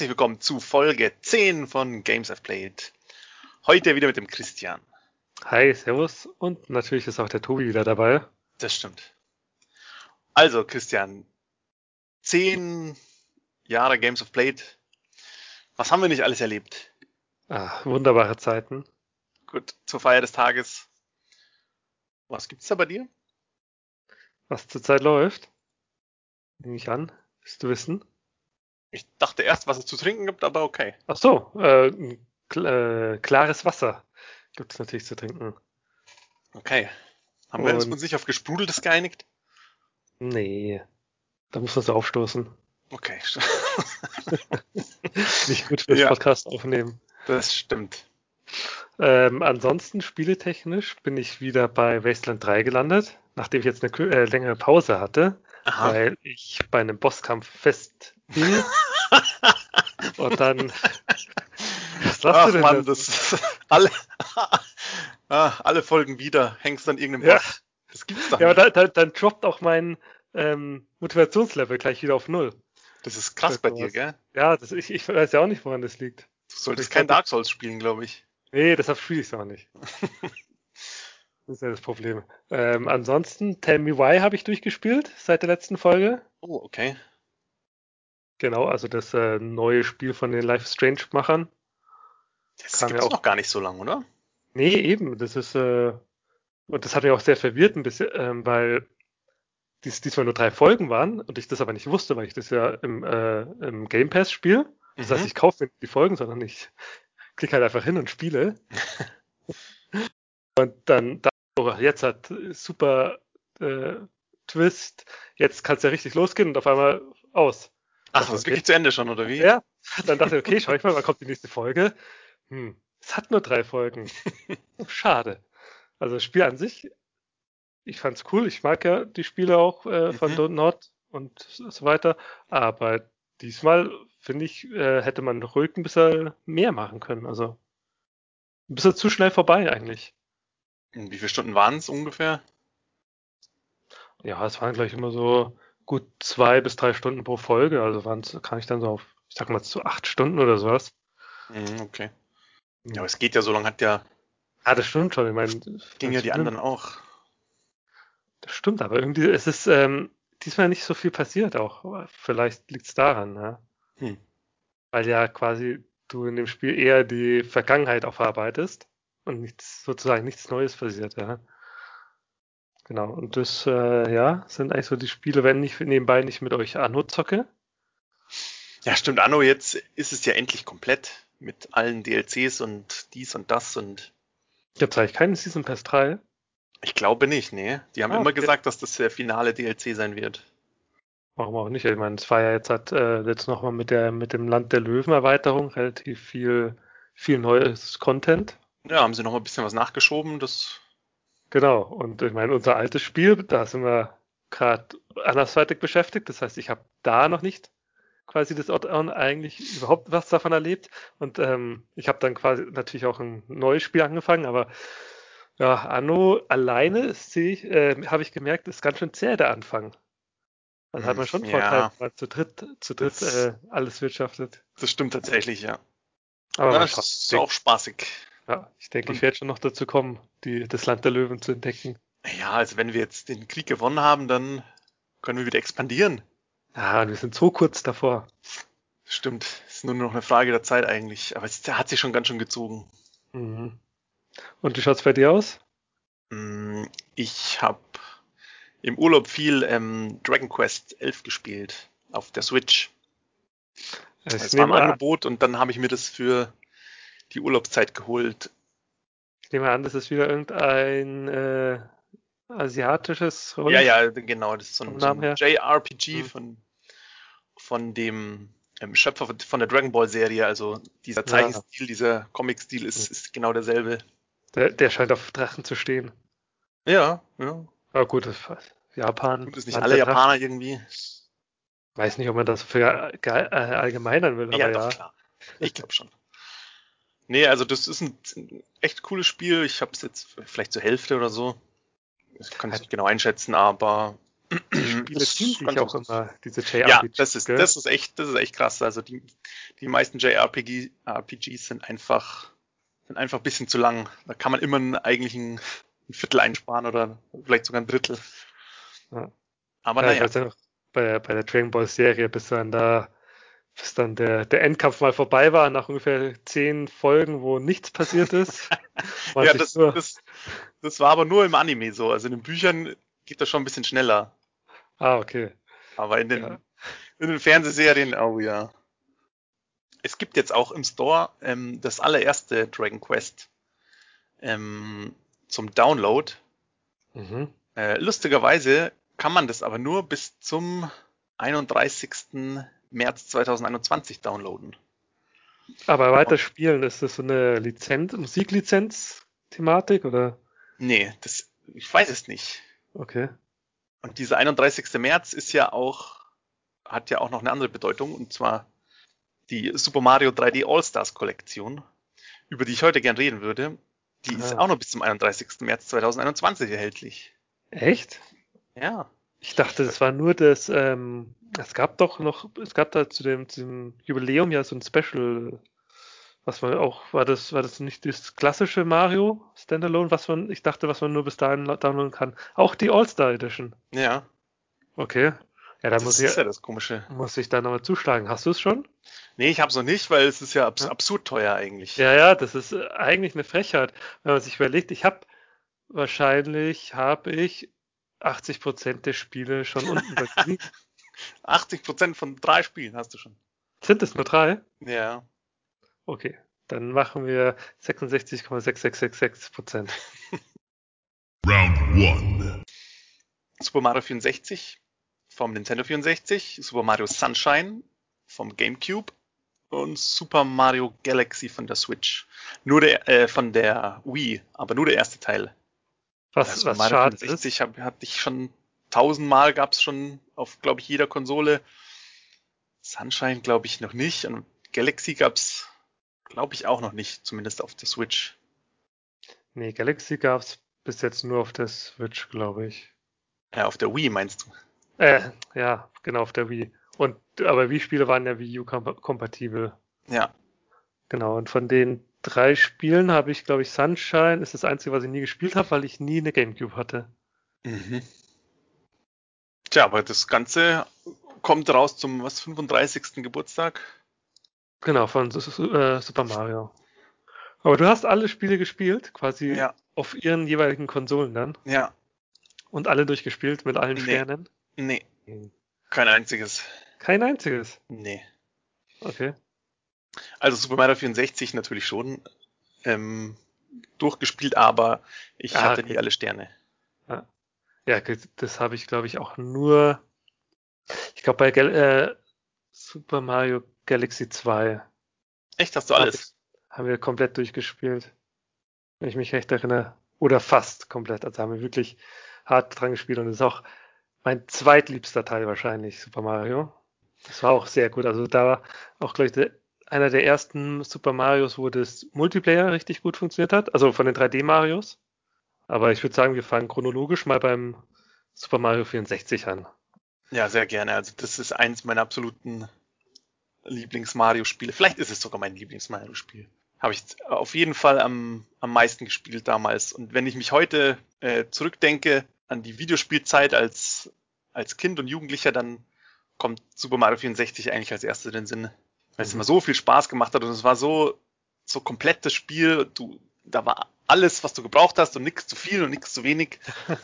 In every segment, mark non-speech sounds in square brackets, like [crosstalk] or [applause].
willkommen zu Folge 10 von Games I've Played. Heute wieder mit dem Christian. Hi, Servus und natürlich ist auch der Tobi wieder dabei. Das stimmt. Also, Christian, 10 Jahre Games of Played. Was haben wir nicht alles erlebt? Ah, wunderbare Zeiten. Gut, zur Feier des Tages. Was gibt's da bei dir? Was zurzeit läuft? Nehme ich an. Willst du wissen? Ich dachte erst, was es zu trinken gibt, aber okay. Ach so, äh, kl äh, klares Wasser gibt es natürlich zu trinken. Okay. Haben wir uns nicht auf gesprudeltes geeinigt? Nee. Da muss man so aufstoßen. Okay. [laughs] nicht gut fürs ja, Podcast aufnehmen. Das stimmt. Ähm, ansonsten spieletechnisch bin ich wieder bei Wasteland 3 gelandet, nachdem ich jetzt eine äh, längere Pause hatte, Aha. weil ich bei einem Bosskampf fest [laughs] Und dann. Was sagst Ach, du denn Mann, das? das [laughs] alle, [laughs] ah, alle Folgen wieder, hängst an irgendeinem ja. Das gibt's doch Ja, aber da, da, dann droppt auch mein ähm, Motivationslevel gleich wieder auf Null. Das ist krass bei dir, gell? Ja, das, ich, ich weiß ja auch nicht, woran das liegt. Du solltest kein Dark Souls spielen, glaube ich. Nee, deshalb spiele ich es auch nicht. das ist ja das Problem. Ähm, ansonsten, Tell Me Why habe ich durchgespielt seit der letzten Folge. Oh, okay. Genau, also das äh, neue Spiel von den Life Strange-Machern. Das gibt ja auch noch gar nicht so lange, oder? Nee, eben. Das ist, äh, und das hat mich auch sehr verwirrt ein bisschen, ähm, weil dies, diesmal nur drei Folgen waren und ich das aber nicht wusste, weil ich das ja im, äh, im Game Pass spiele. Das mhm. heißt, ich kaufe nicht die Folgen, sondern ich klicke halt einfach hin und spiele. [laughs] und dann, da, oh, jetzt hat super äh, Twist, jetzt kann es ja richtig losgehen und auf einmal aus. Ach, das ist wirklich zu Ende schon, oder wie? Ja. Dann dachte ich, okay, schau ich mal, wann kommt die nächste Folge. Hm, es hat nur drei Folgen. [laughs] Schade. Also das Spiel an sich, ich fand's cool. Ich mag ja die Spiele auch äh, von mhm. Don't Not und so weiter. Aber diesmal, finde ich, äh, hätte man ruhig ein bisschen mehr machen können. Also ein bisschen zu schnell vorbei eigentlich. Wie viele Stunden waren es ungefähr? Ja, es waren gleich immer so gut zwei bis drei Stunden pro Folge. Also waren kann ich dann so auf, ich sag mal, zu acht Stunden oder sowas. Mhm, okay. Ja, aber es geht ja so lange, hat ja. Ah, das stimmt schon. Ich meine, ging ja die stimmt. anderen auch. Das stimmt, aber irgendwie, es ist ähm, diesmal nicht so viel passiert auch. Vielleicht liegt es daran, ja. Hm. Weil ja quasi du in dem Spiel eher die Vergangenheit aufarbeitest und nichts, sozusagen nichts Neues passiert, ja. Genau, und das, äh, ja, sind eigentlich so die Spiele, wenn ich nebenbei nicht mit euch Anno zocke. Ja, stimmt, Anno, jetzt ist es ja endlich komplett mit allen DLCs und dies und das und. Gibt es eigentlich keinen Season Pass 3? Ich glaube nicht, nee. Die haben ah, immer okay. gesagt, dass das der finale DLC sein wird. Warum auch nicht? Ich meine, es war ja jetzt hat äh, jetzt nochmal mit der mit dem Land der Löwen Erweiterung relativ viel viel neues Content. Ja, haben sie noch mal ein bisschen was nachgeschoben. Das Genau, und ich meine, unser altes Spiel, da sind wir gerade andersweitig beschäftigt. Das heißt, ich habe da noch nicht quasi das Odd-On eigentlich überhaupt was davon erlebt. Und ähm, ich habe dann quasi natürlich auch ein neues Spiel angefangen, aber ja, Anno alleine sehe ich, äh, habe ich gemerkt, ist ganz schön zäh der Anfang. Also hat man schon Vorteil, ja. weil zu dritt, zu dritt äh, alles wirtschaftet. Das stimmt tatsächlich, ja. Aber ja, das ist auch spaßig. Ja, ich denke, ich werde schon noch dazu kommen, die, das Land der Löwen zu entdecken. Ja, also wenn wir jetzt den Krieg gewonnen haben, dann können wir wieder expandieren. Ja, und wir sind so kurz davor. Stimmt, ist nur noch eine Frage der Zeit eigentlich. Aber es hat sich schon ganz schön gezogen. Mhm. Und wie schaut's bei dir aus? Mm, ich habe im Urlaub viel ähm, Dragon Quest 11 gespielt auf der Switch. Es war ein Angebot und dann habe ich mir das für die Urlaubszeit geholt. Ich nehme an, das ist wieder irgendein äh, asiatisches Rollen Ja, ja, genau. Das ist so ein, so ein JRPG mhm. von, von dem ähm, Schöpfer von der Dragon Ball Serie. Also dieser Zeichenstil, ja. dieser Comic-Stil ist, ist genau derselbe. Der, der scheint auf Drachen zu stehen. Ja, ja. Aber gut, das Japan. Gut, das nicht alle Japaner irgendwie. Weiß nicht, ob man das für allgemeinern will, ja, aber ja. Klar. Ich glaube schon. Nee, also das ist ein, ein echt cooles Spiel. Ich habe es jetzt vielleicht zur Hälfte oder so. Ich kann es nicht genau einschätzen, aber [clears throat] Spiele ziehen sich auch immer, diese JRPGs. Ja, das ist, das ist echt, das ist echt krass. Also die, die meisten JRPG, RPGs sind einfach, sind einfach ein bisschen zu lang. Da kann man immer eigentlich ein, ein Viertel einsparen oder vielleicht sogar ein Drittel. Ja. Aber ja, naja. Ich weiß bei, bei der Dragon Ball Serie, bis dann da, bis dann der, der Endkampf mal vorbei war, nach ungefähr zehn Folgen, wo nichts passiert ist. [laughs] ja, das, das, das war aber nur im Anime so. Also in den Büchern geht das schon ein bisschen schneller. Ah, okay. Aber in den, ja. in den Fernsehserien, oh ja. Es gibt jetzt auch im Store ähm, das allererste Dragon Quest ähm, zum Download. Mhm. Äh, lustigerweise kann man das aber nur bis zum 31. März 2021 downloaden. Aber weiter spielen, ist das so eine Lizenz, Musiklizenz-Thematik oder? Nee, das, ich weiß es nicht. Okay. Und dieser 31. März ist ja auch, hat ja auch noch eine andere Bedeutung, und zwar die Super Mario 3D All-Stars Kollektion, über die ich heute gern reden würde. Die ah. ist auch noch bis zum 31. März 2021 erhältlich. Echt? Ja. Ich dachte, das war nur das, ähm, es gab doch noch, es gab da zu dem, zu dem Jubiläum ja so ein Special, was man auch, war das, war das nicht das klassische Mario Standalone, was man, ich dachte, was man nur bis dahin downloaden kann. Auch die All-Star Edition. Ja. Okay. Ja, da muss ich, ja das Komische. Muss ich da nochmal zuschlagen. Hast du es schon? Nee, ich hab's noch nicht, weil es ist ja abs absurd teuer eigentlich. Ja, ja, das ist äh, eigentlich eine Frechheit, wenn man sich überlegt. Ich habe wahrscheinlich habe ich 80 Prozent der Spiele schon unten bei [laughs] 80 Prozent von drei Spielen hast du schon. Sind es nur drei? Ja. Okay, dann machen wir 66,6666 Prozent. [laughs] Round 1. Super Mario 64 vom Nintendo 64, Super Mario Sunshine vom GameCube und Super Mario Galaxy von der Switch. Nur der, äh, von der Wii, aber nur der erste Teil. Was, also was schade 64 ist. Hab, hatte ich schon tausendmal, gab es schon auf, glaube ich, jeder Konsole. Sunshine glaube ich noch nicht. Und Galaxy gab es, glaube ich, auch noch nicht, zumindest auf der Switch. Nee, Galaxy gab es bis jetzt nur auf der Switch, glaube ich. Ja, auf der Wii meinst du? Äh, ja, genau, auf der Wii. Und aber Wii-Spiele waren ja Wii U-kompatibel. Ja. Genau, und von den drei Spielen habe ich, glaube ich, Sunshine ist das einzige, was ich nie gespielt habe, weil ich nie eine Gamecube hatte. Mhm. Tja, aber das Ganze kommt raus zum was 35. Geburtstag. Genau, von äh, Super Mario. Aber du hast alle Spiele gespielt, quasi ja. auf ihren jeweiligen Konsolen dann. Ja. Und alle durchgespielt mit allen nee. Sternen? Nee. Kein einziges. Kein einziges? Nee. Okay. Also Super Mario 64 natürlich schon ähm, durchgespielt, aber ich ah, hatte okay. nie alle Sterne. Ja, ja das habe ich, glaube ich, auch nur. Ich glaube bei Gal äh, Super Mario Galaxy 2. Echt, hast du alles? Haben wir komplett durchgespielt. Wenn ich mich recht erinnere. Oder fast komplett. Also haben wir wirklich hart dran gespielt und das ist auch mein zweitliebster Teil wahrscheinlich, Super Mario. Das war auch sehr gut. Also da war auch, glaube ich, einer der ersten Super Marios, wo das Multiplayer richtig gut funktioniert hat. Also von den 3D-Marios. Aber ich würde sagen, wir fangen chronologisch mal beim Super Mario 64 an. Ja, sehr gerne. Also das ist eins meiner absoluten Lieblings-Mario-Spiele. Vielleicht ist es sogar mein Lieblings-Mario-Spiel. Habe ich auf jeden Fall am, am meisten gespielt damals. Und wenn ich mich heute äh, zurückdenke an die Videospielzeit als, als Kind und Jugendlicher, dann kommt Super Mario 64 eigentlich als erstes in den Sinn weil es mhm. immer so viel Spaß gemacht hat und es war so, so komplettes Spiel. Du, da war alles, was du gebraucht hast und nichts zu viel und nichts zu wenig. [laughs]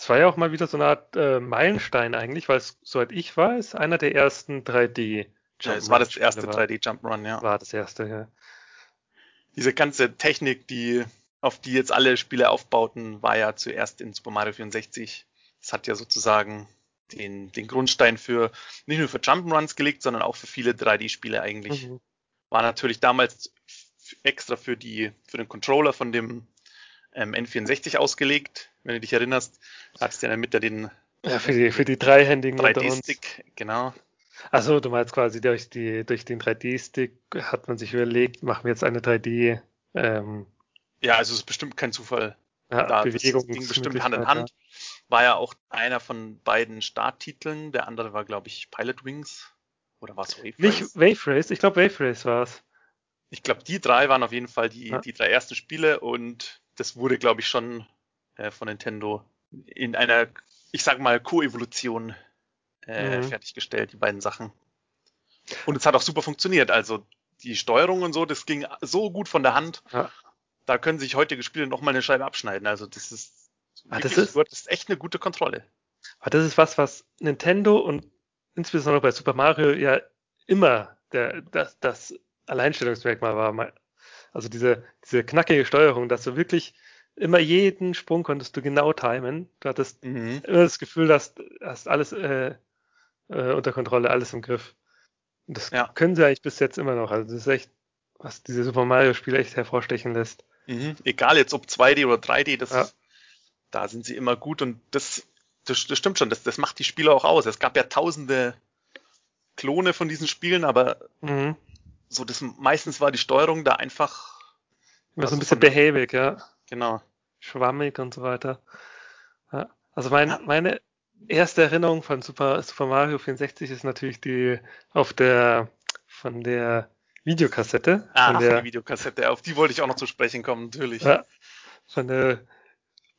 Es war ja auch mal wieder so eine Art äh, Meilenstein eigentlich, weil es, soweit ich weiß, einer der ersten 3D Ja, es war das erste 3D Jump'n'Run, ja. War das erste, ja. Diese ganze Technik, die, auf die jetzt alle Spiele aufbauten, war ja zuerst in Super Mario 64. Es hat ja sozusagen den, den Grundstein für nicht nur für Jump'n'Runs gelegt, sondern auch für viele 3D-Spiele eigentlich. Mhm. War natürlich damals extra für die für den Controller von dem ähm, N64 ausgelegt, wenn du dich erinnerst. Hattest du ja in der Mitte den ja, für die, für die dreihändigen 3D-Stick, genau. Also du meinst quasi durch die durch den 3D-Stick hat man sich überlegt, machen wir jetzt eine 3D ähm, Ja, also es ist bestimmt kein Zufall. Ja, da, Bewegung ging bestimmt Hand in Hand. War ja auch einer von beiden Starttiteln. Der andere war, glaube ich, Pilot Wings. Oder war es Wave Race? Nicht Wave Race, ich glaube Wave Race war es. Ich glaube, die drei waren auf jeden Fall die, ja. die drei ersten Spiele und das wurde, glaube ich, schon äh, von Nintendo in einer, ich sag mal, Koevolution äh, mhm. fertiggestellt, die beiden Sachen. Und es hat auch super funktioniert. Also die Steuerung und so, das ging so gut von der Hand. Ja. Da können sich heutige Spiele noch mal eine Scheibe abschneiden. Also das ist, ah, das ist, das ist echt eine gute Kontrolle. Aber ah, das ist was, was Nintendo und insbesondere bei Super Mario ja immer der, das, das Alleinstellungsmerkmal war. Also diese, diese knackige Steuerung, dass du wirklich immer jeden Sprung konntest du genau timen. Du hattest mhm. immer das Gefühl, dass hast alles äh, äh, unter Kontrolle, alles im Griff. Und das ja. können sie eigentlich bis jetzt immer noch. Also das ist echt, was diese Super Mario Spiele echt hervorstechen lässt. Mhm. Egal jetzt ob 2D oder 3D, das, ja. Da sind sie immer gut und das, das, das stimmt schon, das, das macht die Spiele auch aus. Es gab ja tausende Klone von diesen Spielen, aber mhm. so das meistens war die Steuerung da einfach. Immer so ein bisschen behäbig, ja. Genau. Schwammig und so weiter. Ja. Also mein, ja. meine erste Erinnerung von Super, Super Mario 64 ist natürlich die auf der von der Videokassette. Ah, von der die Videokassette, auf die wollte ich auch noch zu sprechen kommen, natürlich. Ja, von der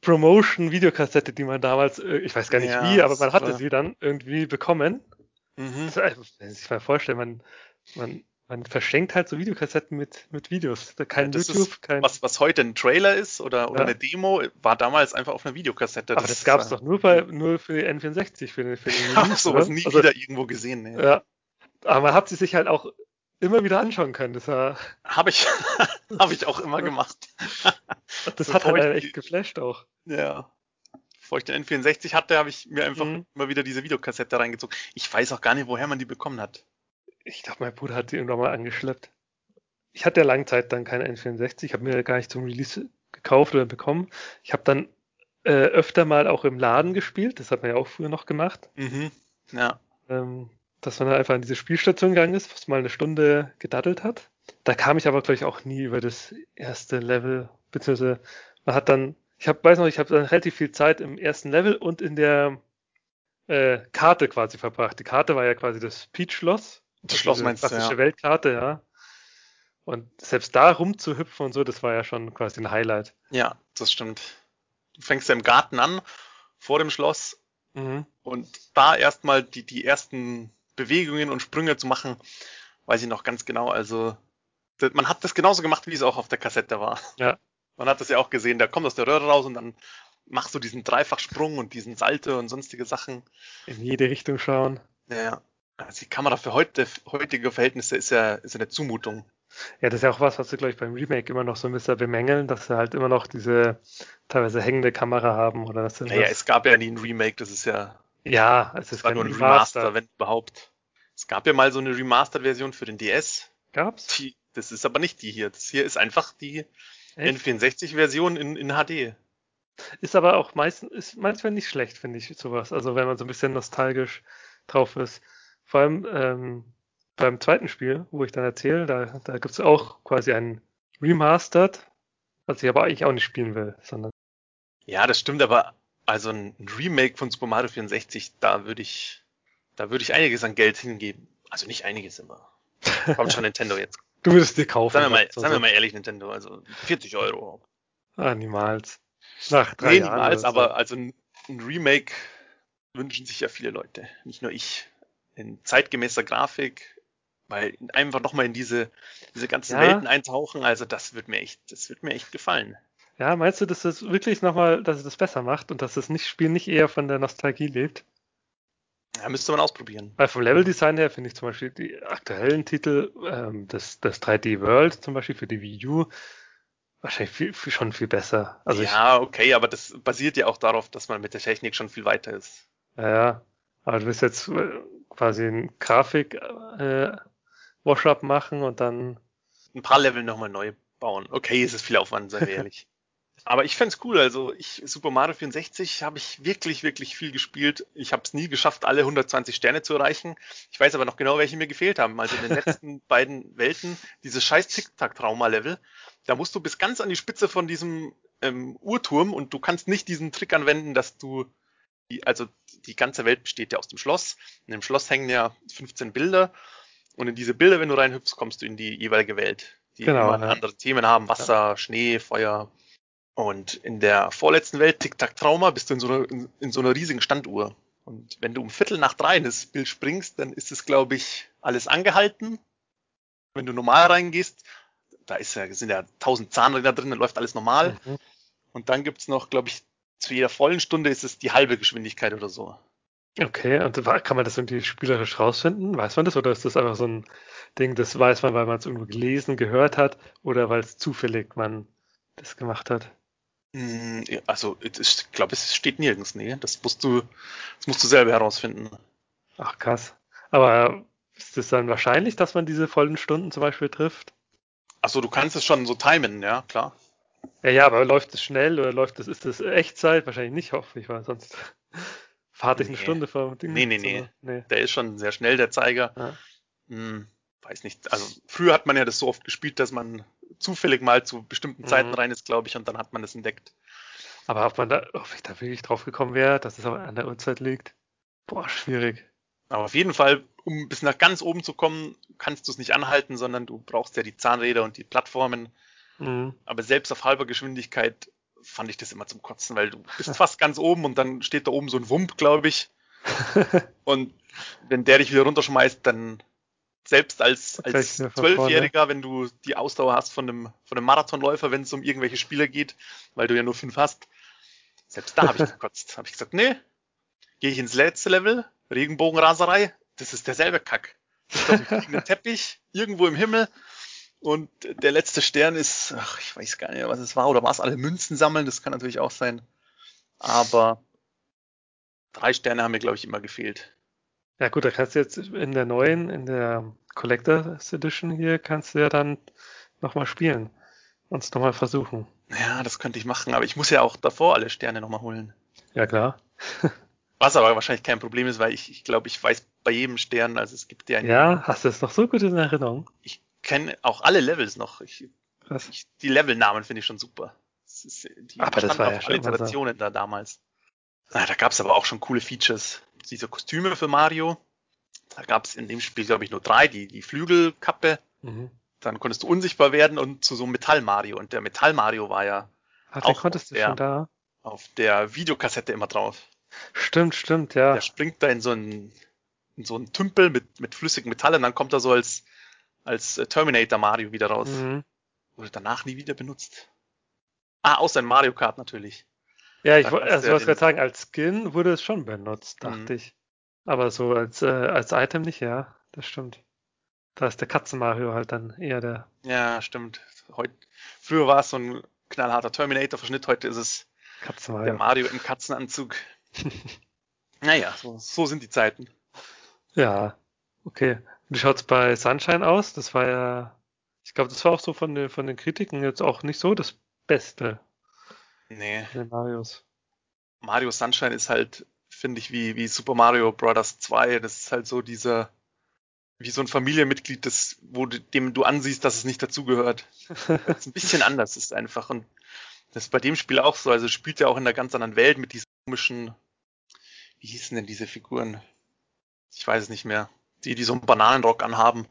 Promotion-Videokassette, die man damals, äh, ich weiß gar nicht ja, wie, aber man hatte sie dann irgendwie bekommen. Mhm. Das, wenn man sich mal vorstellen, man, man man verschenkt halt so Videokassetten mit, mit Videos. Kein ja, YouTube, kein. Was, was heute ein Trailer ist oder, oder ja. eine Demo, war damals einfach auf einer Videokassette. Aber das, das gab es doch nur, bei, nur für die N64, für den, für den Ich habe sowas nie also, wieder irgendwo gesehen. Nee. Ja. Aber man hat sie sich halt auch immer wieder anschauen können. Das war. Habe ich, [laughs] hab ich auch immer gemacht. [laughs] das hat halt echt geflasht auch. Ja. Bevor ich den N64 hatte, habe ich mir einfach mhm. immer wieder diese Videokassette reingezogen. Ich weiß auch gar nicht, woher man die bekommen hat ich glaube, mein Bruder hat die irgendwann mal angeschleppt. Ich hatte ja lange Zeit dann keine N64, ich habe mir gar nicht zum Release gekauft oder bekommen. Ich habe dann äh, öfter mal auch im Laden gespielt, das hat man ja auch früher noch gemacht. Mhm. Ja. Ähm, dass man einfach an diese Spielstation gegangen ist, was mal eine Stunde gedaddelt hat. Da kam ich aber, glaube ich, auch nie über das erste Level, beziehungsweise man hat dann, ich hab, weiß noch, ich habe dann relativ viel Zeit im ersten Level und in der äh, Karte quasi verbracht. Die Karte war ja quasi das Peach-Schloss das Schloss meinst du, ja. Weltkarte, ja. Und selbst da rumzuhüpfen und so, das war ja schon quasi ein Highlight. Ja, das stimmt. Du fängst ja im Garten an, vor dem Schloss. Mhm. Und da erstmal die, die ersten Bewegungen und Sprünge zu machen, weiß ich noch ganz genau. Also, man hat das genauso gemacht, wie es auch auf der Kassette war. Ja. Man hat das ja auch gesehen, da kommt aus der Röhre raus und dann machst du diesen Dreifachsprung und diesen Salte und sonstige Sachen. In jede Richtung schauen. Ja, also die Kamera für heute, heutige Verhältnisse ist ja, ist ja eine Zumutung. Ja, das ist ja auch was, was sie, glaube ich, beim Remake immer noch so ein bisschen bemängeln, dass sie halt immer noch diese teilweise hängende Kamera haben oder das Naja, es gab ja nie ein Remake, das ist ja. Ja, es ist war nur ein Remaster, Remaster, wenn überhaupt. Es gab ja mal so eine Remastered-Version für den DS. Gab's? Die, das ist aber nicht die hier. Das hier ist einfach die N64-Version in, in HD. Ist aber auch meistens, ist manchmal nicht schlecht, finde ich, sowas. Also wenn man so ein bisschen nostalgisch drauf ist. Vor allem ähm, beim zweiten Spiel, wo ich dann erzähle, da, da gibt es auch quasi ein Remastered, was ich aber eigentlich auch nicht spielen will, sondern. Ja, das stimmt, aber also ein Remake von Super Mario 64, da würde ich, da würde ich einiges an Geld hingeben. Also nicht einiges immer. Kommt schon [laughs] Nintendo jetzt. Du würdest dir kaufen. Sagen wir mal, sagen wir mal ehrlich, Nintendo, also 40 Euro. Ah, niemals. Nach drei nee, Jahren niemals, aber also ein, ein Remake wünschen sich ja viele Leute, nicht nur ich in zeitgemäßer Grafik, weil einfach nochmal in diese, diese ganzen ja. Welten eintauchen, also das wird mir echt, das wird mir echt gefallen. Ja, meinst du, dass das wirklich nochmal, dass es das besser macht und dass das nicht, Spiel nicht eher von der Nostalgie lebt? Ja, müsste man ausprobieren. Weil vom Leveldesign her finde ich zum Beispiel die aktuellen Titel, ähm, das, das 3D World zum Beispiel für die Wii U, wahrscheinlich viel, viel, schon viel besser. Also ja, ich, okay, aber das basiert ja auch darauf, dass man mit der Technik schon viel weiter ist. Ja, ja. Aber du bist jetzt äh, quasi ein Grafik-Washup äh, machen und dann. Ein paar Level nochmal neu bauen. Okay, es ist viel Aufwand, sei [laughs] ehrlich. Aber ich fände cool. Also ich Super Mario 64 habe ich wirklich, wirklich viel gespielt. Ich habe es nie geschafft, alle 120 Sterne zu erreichen. Ich weiß aber noch genau, welche mir gefehlt haben. Also in den letzten [laughs] beiden Welten, dieses scheiß Tic-Tac-Trauma-Level, da musst du bis ganz an die Spitze von diesem ähm, Uhrturm und du kannst nicht diesen Trick anwenden, dass du die, also die ganze Welt besteht ja aus dem Schloss. In dem Schloss hängen ja 15 Bilder und in diese Bilder, wenn du reinhüpfst, kommst du in die jeweilige Welt, die genau, immer andere Themen haben, Wasser, ja. Schnee, Feuer. Und in der vorletzten Welt, Tic-Tac-Trauma, bist du in so, einer, in, in so einer riesigen Standuhr. Und wenn du um Viertel nach drei in das Bild springst, dann ist es, glaube ich, alles angehalten. Wenn du normal reingehst, da ist ja, sind ja tausend Zahnräder drin, dann läuft alles normal. Mhm. Und dann gibt's noch, glaube ich, zu jeder vollen Stunde ist es die halbe Geschwindigkeit oder so. Okay, und kann man das irgendwie spielerisch rausfinden? Weiß man das? Oder ist das einfach so ein Ding, das weiß man, weil man es irgendwo gelesen, gehört hat oder weil es zufällig man das gemacht hat? Hm, also, ich glaube, es steht nirgends, nee. Das musst du, das musst du selber herausfinden. Ach, krass. Aber ist es dann wahrscheinlich, dass man diese vollen Stunden zum Beispiel trifft? Achso, du kannst es schon so timen, ja, klar. Ja, ja, aber läuft es schnell oder läuft es, ist das Echtzeit? Wahrscheinlich nicht, hoffe ich, weil sonst [laughs] fahrt ich nee. eine Stunde vor Ding. Nee, nee, nee, nee. Der ist schon sehr schnell, der Zeiger. Ja. Hm, weiß nicht. Also früher hat man ja das so oft gespielt, dass man zufällig mal zu bestimmten Zeiten mhm. rein ist, glaube ich, und dann hat man das entdeckt. Aber ob man da, ob ich da wirklich drauf gekommen wäre, dass es auch an der Uhrzeit liegt? Boah, schwierig. Aber auf jeden Fall, um bis nach ganz oben zu kommen, kannst du es nicht anhalten, sondern du brauchst ja die Zahnräder und die Plattformen. Mhm. Aber selbst auf halber Geschwindigkeit fand ich das immer zum Kotzen, weil du [laughs] bist fast ganz oben und dann steht da oben so ein Wump, glaube ich. [laughs] und wenn der dich wieder runterschmeißt, dann selbst als, als Zwölfjähriger, wenn du die Ausdauer hast von einem, von einem Marathonläufer, wenn es um irgendwelche Spiele geht, weil du ja nur fünf hast, selbst da habe ich [laughs] gekotzt. habe ich gesagt, nee, gehe ich ins letzte Level, Regenbogenraserei, das ist derselbe Kack. Das ist ein [laughs] Teppich, irgendwo im Himmel, und der letzte Stern ist, ach, ich weiß gar nicht, was es war, oder war es alle Münzen sammeln, das kann natürlich auch sein. Aber drei Sterne haben mir, glaube ich, immer gefehlt. Ja gut, da kannst du jetzt in der neuen, in der Collectors Edition hier, kannst du ja dann nochmal spielen. Und es nochmal versuchen. Ja, das könnte ich machen, aber ich muss ja auch davor alle Sterne nochmal holen. Ja, klar. Was aber wahrscheinlich kein Problem ist, weil ich, ich glaube, ich weiß bei jedem Stern, also es gibt ja. Ja, hast du es noch so gut in Erinnerung? Ich kenne auch alle Levels noch. Ich, ich, die Levelnamen finde ich schon super. Das ist, die aber das war ja schon Iterationen so. da damals. Ah, da gab es aber auch schon coole Features. Diese Kostüme für Mario. Da gab es in dem Spiel, glaube ich, nur drei. Die, die Flügelkappe. Mhm. Dann konntest du unsichtbar werden und zu so einem Metall-Mario. Und der Metall-Mario war ja Ach, auch konntest du der, schon da? auf der Videokassette immer drauf. Stimmt, stimmt, ja. Der springt da in so einen, in so einen Tümpel mit, mit flüssigem Metall und dann kommt er so als als äh, Terminator Mario wieder raus. Mhm. Wurde danach nie wieder benutzt. Ah, außer in Mario Kart natürlich. Ja, ich wollte also gerade sagen, als Skin wurde es schon benutzt, dachte mhm. ich. Aber so als, äh, als Item nicht, ja, das stimmt. Da ist der Katzen-Mario halt dann eher der. Ja, stimmt. Heut, früher war es so ein knallharter Terminator-Verschnitt, heute ist es der Mario im Katzenanzug. [laughs] naja, so, so sind die Zeiten. Ja, okay. Wie schaut's bei Sunshine aus? Das war ja, ich glaube, das war auch so von den, von den Kritiken jetzt auch nicht so das Beste. Nee. Den Marios. Mario Sunshine ist halt, finde ich, wie, wie Super Mario Bros. 2. Das ist halt so dieser, wie so ein Familienmitglied, das, wo du, dem du ansiehst, dass es nicht dazugehört. das ist ein bisschen [laughs] anders ist einfach. Und das ist bei dem Spiel auch so. Also spielt ja auch in einer ganz anderen Welt mit diesen komischen, wie hießen denn diese Figuren? Ich weiß es nicht mehr die, die so einen Bananenrock anhaben.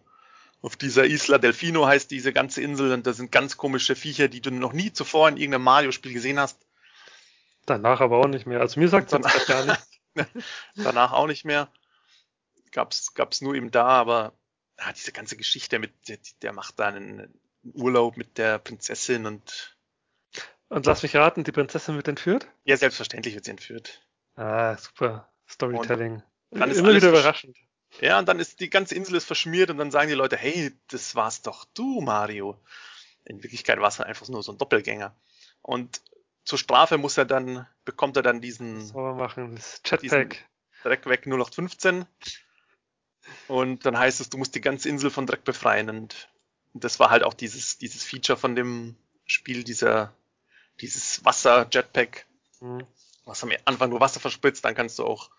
Auf dieser Isla Delfino heißt diese ganze Insel und da sind ganz komische Viecher, die du noch nie zuvor in irgendeinem Mario-Spiel gesehen hast. Danach aber auch nicht mehr. Also mir sagt es danach gar nicht. [laughs] danach auch nicht mehr. Gab's, gab's nur eben da, aber ja, diese ganze Geschichte mit, der, der macht da einen Urlaub mit der Prinzessin und. Und lass mich raten, die Prinzessin wird entführt? Ja, selbstverständlich wird sie entführt. Ah, super. Storytelling. Immer wieder überraschend. Ja, und dann ist die ganze Insel ist verschmiert und dann sagen die Leute, hey, das war's doch du, Mario. In Wirklichkeit war es einfach nur so ein Doppelgänger. Und zur Strafe muss er dann, bekommt er dann diesen, machen, das Jetpack. Dreck weg 0815. Und dann heißt es, du musst die ganze Insel von Dreck befreien. Und das war halt auch dieses, dieses Feature von dem Spiel, dieser, dieses Wasser-Jetpack, mhm. was am Anfang nur Wasser verspritzt, dann kannst du auch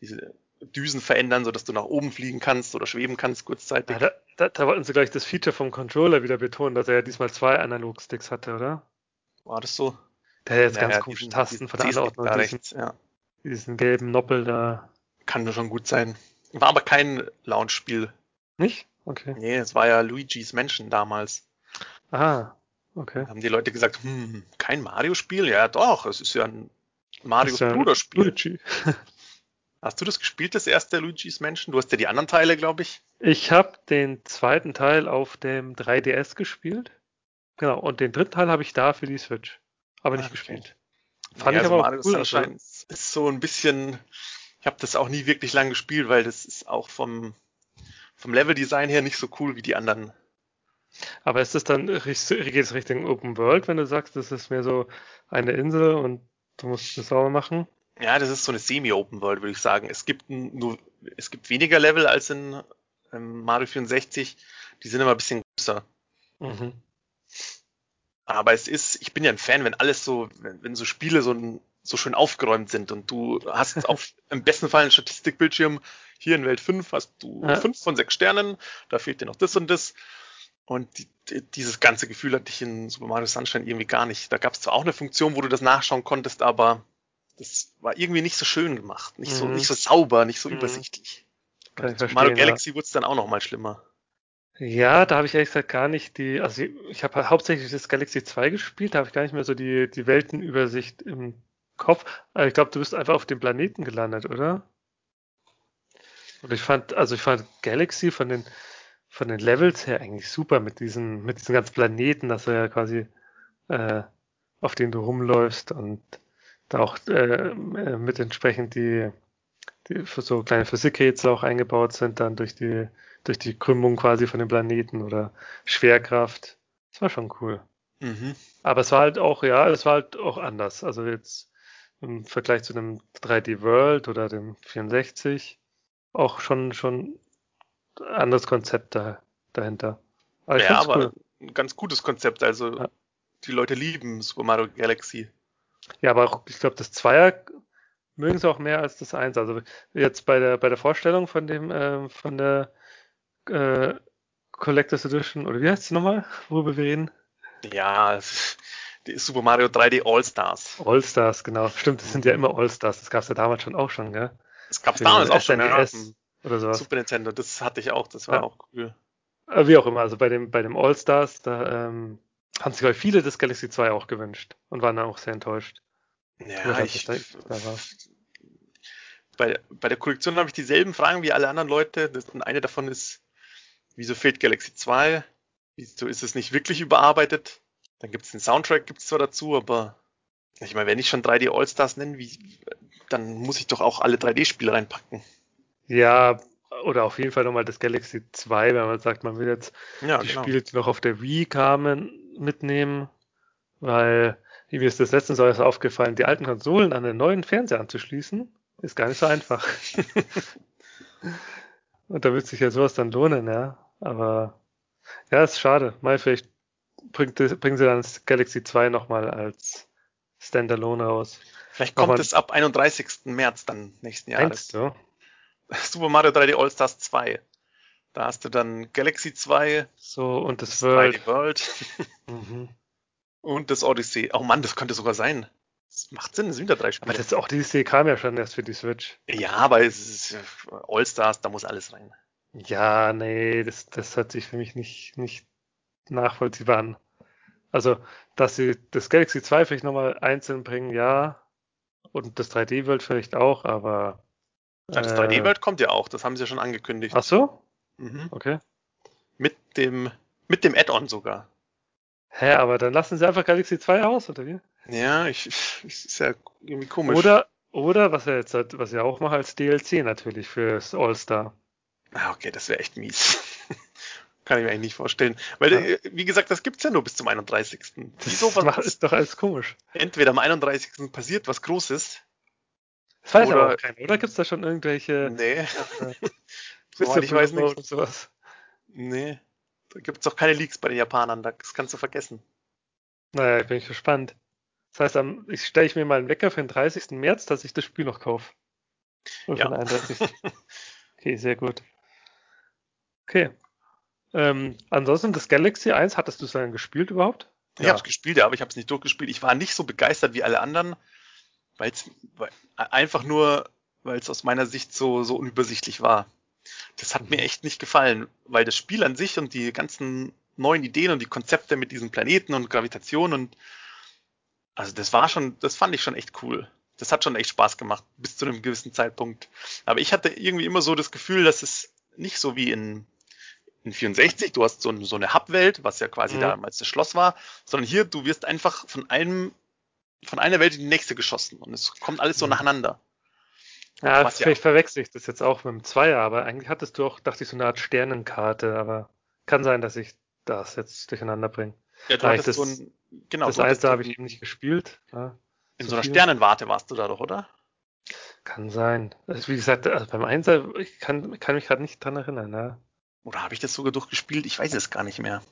diese Düsen verändern, sodass du nach oben fliegen kannst oder schweben kannst kurzzeitig. Ja, da, da, da, wollten sie gleich das Feature vom Controller wieder betonen, dass er ja diesmal zwei Analogsticks hatte, oder? War das so? Der hat jetzt naja, ganz komische Tasten von der Anordnung. Rechts, ja. Diesen gelben Noppel da. Kann nur schon gut sein. War aber kein Launch-Spiel. Nicht? Okay. Nee, es war ja Luigi's Menschen damals. Ah, okay. Haben die Leute gesagt, hm, kein Mario-Spiel? Ja, doch, es ist ja ein Marios ja Bruderspiel. Luigi. Hast du das gespielt, das erste Luigi's Menschen? Du hast ja die anderen Teile, glaube ich. Ich habe den zweiten Teil auf dem 3DS gespielt. Genau, und den dritten Teil habe ich da für die Switch. Aber nicht ah, okay. gespielt. Fand ja, ich aber also auch cool. Sunshine also. ist so ein bisschen, ich habe das auch nie wirklich lang gespielt, weil das ist auch vom, vom Level-Design her nicht so cool wie die anderen. Aber ist das dann, geht es Richtung Open World, wenn du sagst, das ist mehr so eine Insel und du musst es sauber machen? Ja, das ist so eine Semi-Open World, würde ich sagen. Es gibt nur, es gibt weniger Level als in ähm, Mario 64. Die sind immer ein bisschen größer. Mhm. Aber es ist, ich bin ja ein Fan, wenn alles so, wenn, wenn so Spiele so, so schön aufgeräumt sind und du hast [laughs] auf im besten Fall einen Statistikbildschirm, hier in Welt 5 hast du ja. 5 von 6 Sternen, da fehlt dir noch das und das. Und die, die, dieses ganze Gefühl hatte ich in Super Mario Sunshine irgendwie gar nicht. Da gab es zwar auch eine Funktion, wo du das nachschauen konntest, aber das war irgendwie nicht so schön gemacht, nicht mhm. so nicht so sauber, nicht so mhm. übersichtlich. Mario Galaxy ja. wurde es dann auch noch mal schlimmer. Ja, da habe ich ehrlich gesagt gar nicht die, also ich, ich habe hauptsächlich das Galaxy 2 gespielt, da habe ich gar nicht mehr so die, die Weltenübersicht im Kopf. Aber ich glaube, du bist einfach auf dem Planeten gelandet, oder? Und ich fand, also ich fand Galaxy von den, von den Levels her eigentlich super mit diesen, mit diesen ganzen Planeten, dass er ja quasi, äh, auf denen du rumläufst und auch äh, mit entsprechend die, die für so kleine Physik-Rätsel auch eingebaut sind, dann durch die durch die Krümmung quasi von dem Planeten oder Schwerkraft. Das war schon cool. Mhm. Aber es war halt auch, ja, es war halt auch anders. Also jetzt im Vergleich zu dem 3D World oder dem 64 auch schon, schon anderes Konzept da, dahinter. Aber ja, aber cool. ein ganz gutes Konzept. Also ja. die Leute lieben Super Mario Galaxy. Ja, aber auch, ich glaube, das Zweier mögen sie auch mehr als das Eins. Also jetzt bei der bei der Vorstellung von dem äh, von der äh, Collectors Edition, oder wie heißt sie nochmal, worüber wir reden? Ja, die Super Mario 3D All-Stars. All-Stars, genau. Stimmt, das sind ja immer All-Stars. Das gab es ja damals schon auch schon, gell? Das gab es damals auch schon, ja. Oder sowas. Super Nintendo, das hatte ich auch, das war ja. auch cool. Äh, wie auch immer, also bei dem, bei dem All-Stars, da ähm, haben sich viele das Galaxy 2 auch gewünscht und waren dann auch sehr enttäuscht. Ja, ich, da war. Bei, bei der Kollektion habe ich dieselben Fragen wie alle anderen Leute. Das, und eine davon ist, Wieso fehlt Galaxy 2? Wieso ist es nicht wirklich überarbeitet? Dann gibt es den Soundtrack, gibt es zwar dazu, aber ich meine, wenn ich schon 3D All-Stars nenne, wie, dann muss ich doch auch alle 3D-Spiele reinpacken. Ja, oder auf jeden Fall nochmal das Galaxy 2, wenn man sagt, man will jetzt ja, die genau. Spiele, die noch auf der Wii kamen, mitnehmen, weil, wie mir ist das letztens auch aufgefallen, die alten Konsolen an den neuen Fernseher anzuschließen, ist gar nicht so einfach. [laughs] Und da wird sich ja sowas dann lohnen, ja. Aber ja, ist schade. Mal vielleicht bringt, bringen sie dann das Galaxy 2 nochmal als Standalone raus. Vielleicht kommt es ab 31. März dann nächsten Jahres. Du? [laughs] Super Mario 3D All-Stars 2. Da hast du dann Galaxy 2. So, und das, das World. World. [laughs] mhm. Und das Odyssey. Oh Mann, das könnte sogar sein. Das macht Sinn, es sind wieder drei Spiele. Aber das Odyssey kam ja schon erst für die Switch. Ja, aber es ist All-Stars, da muss alles rein. Ja, nee, das, das hört sich für mich nicht, nicht nachvollziehbar an. Also, dass sie das Galaxy 2 vielleicht nochmal einzeln bringen, ja. Und das 3D-World vielleicht auch, aber. Ja, das 3D-World kommt ja auch, das haben sie ja schon angekündigt. Ach so? Mhm. Okay. Mit dem, mit dem Add-on sogar. Hä, aber dann lassen sie einfach Galaxy 2 aus, oder wie? Ja, ich, ich ist ja irgendwie komisch. Oder, oder was er jetzt hat, was er auch macht als DLC natürlich fürs All-Star. Ah, okay, das wäre echt mies. [laughs] Kann ich mir eigentlich nicht vorstellen. Weil, ja. Äh, wie gesagt, das gibt's ja nur bis zum 31. Wieso was macht, ist doch alles komisch. Entweder am 31. passiert was Großes. Das weiß oder, aber keiner, oder gibt's da schon irgendwelche. Nee. [laughs] Äh, ich weiß nicht. Sowas? Nee. Da gibt's doch keine Leaks bei den Japanern, das kannst du vergessen. Naja, bin ich gespannt. Das heißt, ich stelle ich mir mal einen Wecker für den 30. März, dass ich das Spiel noch kaufe. ja. 31. [laughs] okay, sehr gut. Okay. Ähm, ansonsten das Galaxy 1, hattest du es dann gespielt überhaupt? Ich ja. habe es gespielt, ja, aber ich habe es nicht durchgespielt. Ich war nicht so begeistert wie alle anderen. weil's, weil einfach nur, weil es aus meiner Sicht so, so unübersichtlich war. Das hat mir mhm. echt nicht gefallen, weil das Spiel an sich und die ganzen neuen Ideen und die Konzepte mit diesen Planeten und Gravitation und also das war schon, das fand ich schon echt cool. Das hat schon echt Spaß gemacht, bis zu einem gewissen Zeitpunkt. Aber ich hatte irgendwie immer so das Gefühl, dass es nicht so wie in, in 64, du hast so, so eine Hub-Welt, was ja quasi mhm. damals das Schloss war, sondern hier, du wirst einfach von einem, von einer Welt in die nächste geschossen und es kommt alles so mhm. nacheinander. Ja, was vielleicht ja verwechsel ich das jetzt auch mit dem Zweier, aber eigentlich hattest du auch, dachte ich, so eine Art Sternenkarte, aber kann sein, dass ich das jetzt durcheinander bringe. Ja, du hattest das, so ein, genau. Das Eis, da habe ich eben nicht gespielt. Ja, in so, so einer viel. Sternenwarte warst du da doch, oder? Kann sein. Also wie gesagt, also beim Einser, ich kann, kann mich gerade nicht dran erinnern. Ja. Oder habe ich das sogar durchgespielt? Ich weiß es gar nicht mehr.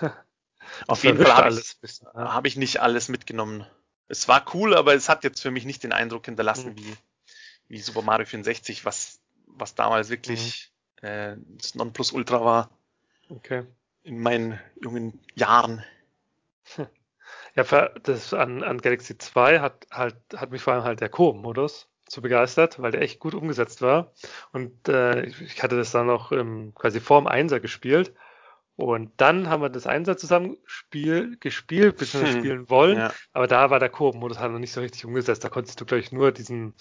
[laughs] Auf jeden Fall habe ich, ja. hab ich nicht alles mitgenommen. Es war cool, aber es hat jetzt für mich nicht den Eindruck hinterlassen, mhm. wie, wie Super Mario 64, was, was damals wirklich mhm. äh, das Nonplusultra war. Okay. In meinen jungen Jahren. [laughs] Ja, das an, an Galaxy 2 hat halt, hat mich vor allem halt der Co-Modus so begeistert, weil der echt gut umgesetzt war. Und äh, ich hatte das dann noch ähm, quasi vorm Einser gespielt. Und dann haben wir das Einser zusammen spiel, gespielt, bis wir hm. spielen wollen. Ja. Aber da war der Koop-Modus halt noch nicht so richtig umgesetzt. Da konntest du, glaube ich, nur diesen,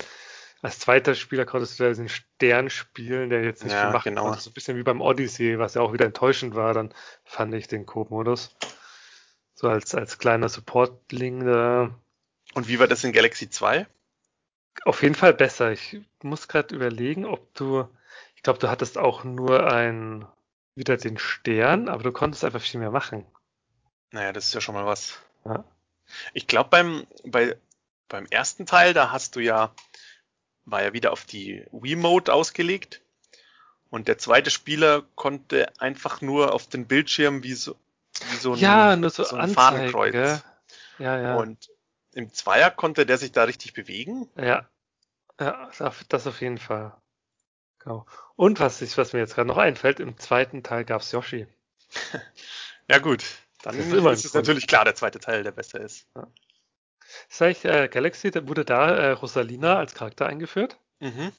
als zweiter Spieler konntest du da diesen Stern spielen, der jetzt nicht ja, viel macht. Genau. So ein bisschen wie beim Odyssey, was ja auch wieder enttäuschend war, dann fand ich den Koop-Modus. So als, als kleiner Supportling da. Und wie war das in Galaxy 2? Auf jeden Fall besser. Ich muss gerade überlegen, ob du, ich glaube, du hattest auch nur ein, wieder den Stern, aber du konntest einfach viel mehr machen. Naja, das ist ja schon mal was. Ja. Ich glaube, beim, bei, beim ersten Teil, da hast du ja, war ja wieder auf die Wii-Mode ausgelegt. Und der zweite Spieler konnte einfach nur auf den Bildschirm wie so, wie so ein, ja, nur so, so ein Fahnenkreuz. Gell? Ja, ja. Und im Zweier konnte der sich da richtig bewegen. Ja. Ja, das auf jeden Fall. Genau. Und was, ich, was mir jetzt gerade noch einfällt, im zweiten Teil gab's Yoshi. [laughs] ja gut, dann ist, ist es natürlich klar, der zweite Teil, der besser ist. Ja. Sag ich, äh, Galaxy, da wurde da äh, Rosalina als Charakter eingeführt. Mhm.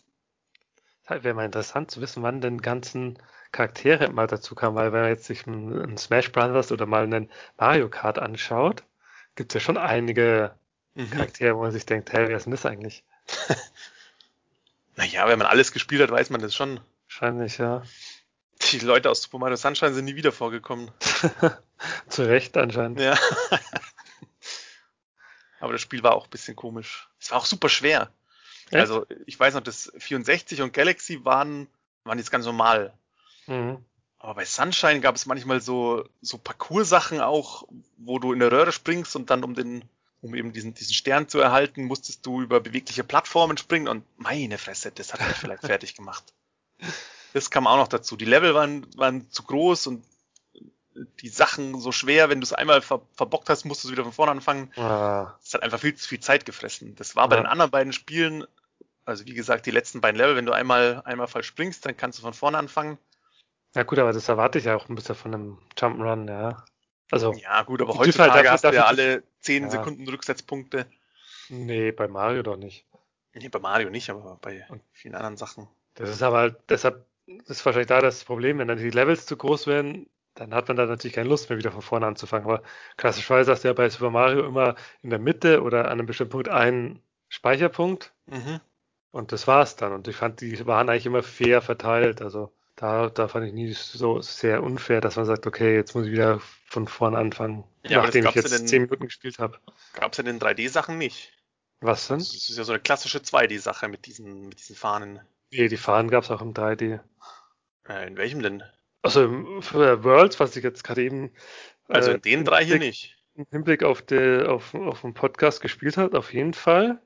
Wäre mal interessant zu wissen, wann denn ganzen Charaktere mal dazu kamen, weil wenn man jetzt sich einen Smash Brothers oder mal einen Mario Kart anschaut, gibt es ja schon einige mhm. Charaktere, wo man sich denkt, hey, wer ist denn das eigentlich? [laughs] naja, wenn man alles gespielt hat, weiß man das schon. Wahrscheinlich, ja. Die Leute aus Super Mario Sunshine sind nie wieder vorgekommen. [laughs] Zu Recht anscheinend. Ja. [laughs] Aber das Spiel war auch ein bisschen komisch. Es war auch super schwer. Echt? Also, ich weiß noch, das 64 und Galaxy waren, waren jetzt ganz normal. Mhm. Aber bei Sunshine gab es manchmal so, so Parcours-Sachen auch, wo du in der Röhre springst und dann um den, um eben diesen, diesen Stern zu erhalten, musstest du über bewegliche Plattformen springen und meine Fresse, das hat mich vielleicht [laughs] fertig gemacht. Das kam auch noch dazu. Die Level waren, waren zu groß und die Sachen so schwer, wenn du es einmal ver verbockt hast, musst du es wieder von vorne anfangen. Ah. Das hat einfach viel zu viel Zeit gefressen. Das war bei ja. den anderen beiden Spielen, also wie gesagt, die letzten beiden Level, wenn du einmal, einmal falsch springst, dann kannst du von vorne anfangen. Ja gut, aber das erwarte ich ja auch ein bisschen von einem Jump'n'Run, ja. Also, ja gut, aber heutzutage halt dafür, hast du ja alle 10 ja. Sekunden Rücksetzpunkte. Nee, bei Mario doch nicht. Nee, bei Mario nicht, aber bei Und vielen anderen Sachen. Das ist aber deshalb, das ist wahrscheinlich da das Problem, wenn dann die Levels zu groß werden, dann hat man da natürlich keine Lust mehr wieder von vorne anzufangen. Aber klassischerweise hast du ja bei Super Mario immer in der Mitte oder an einem bestimmten Punkt einen Speicherpunkt. Mhm. Und das war's dann. Und ich fand, die waren eigentlich immer fair verteilt. Also da, da fand ich nie so sehr unfair, dass man sagt, okay, jetzt muss ich wieder von vorne anfangen, ja, nachdem ich jetzt den, 10 Minuten gespielt habe. Gab es in den 3D-Sachen nicht. Was denn? Das ist ja so eine klassische 2D-Sache mit diesen, mit diesen Fahnen. Nee, die Fahnen gab es auch im 3D. Äh, in welchem denn? Also für Worlds, was ich jetzt gerade eben. Also in äh, den drei hier nicht. Im Hinblick auf, die, auf, auf den Podcast gespielt hat, auf jeden Fall.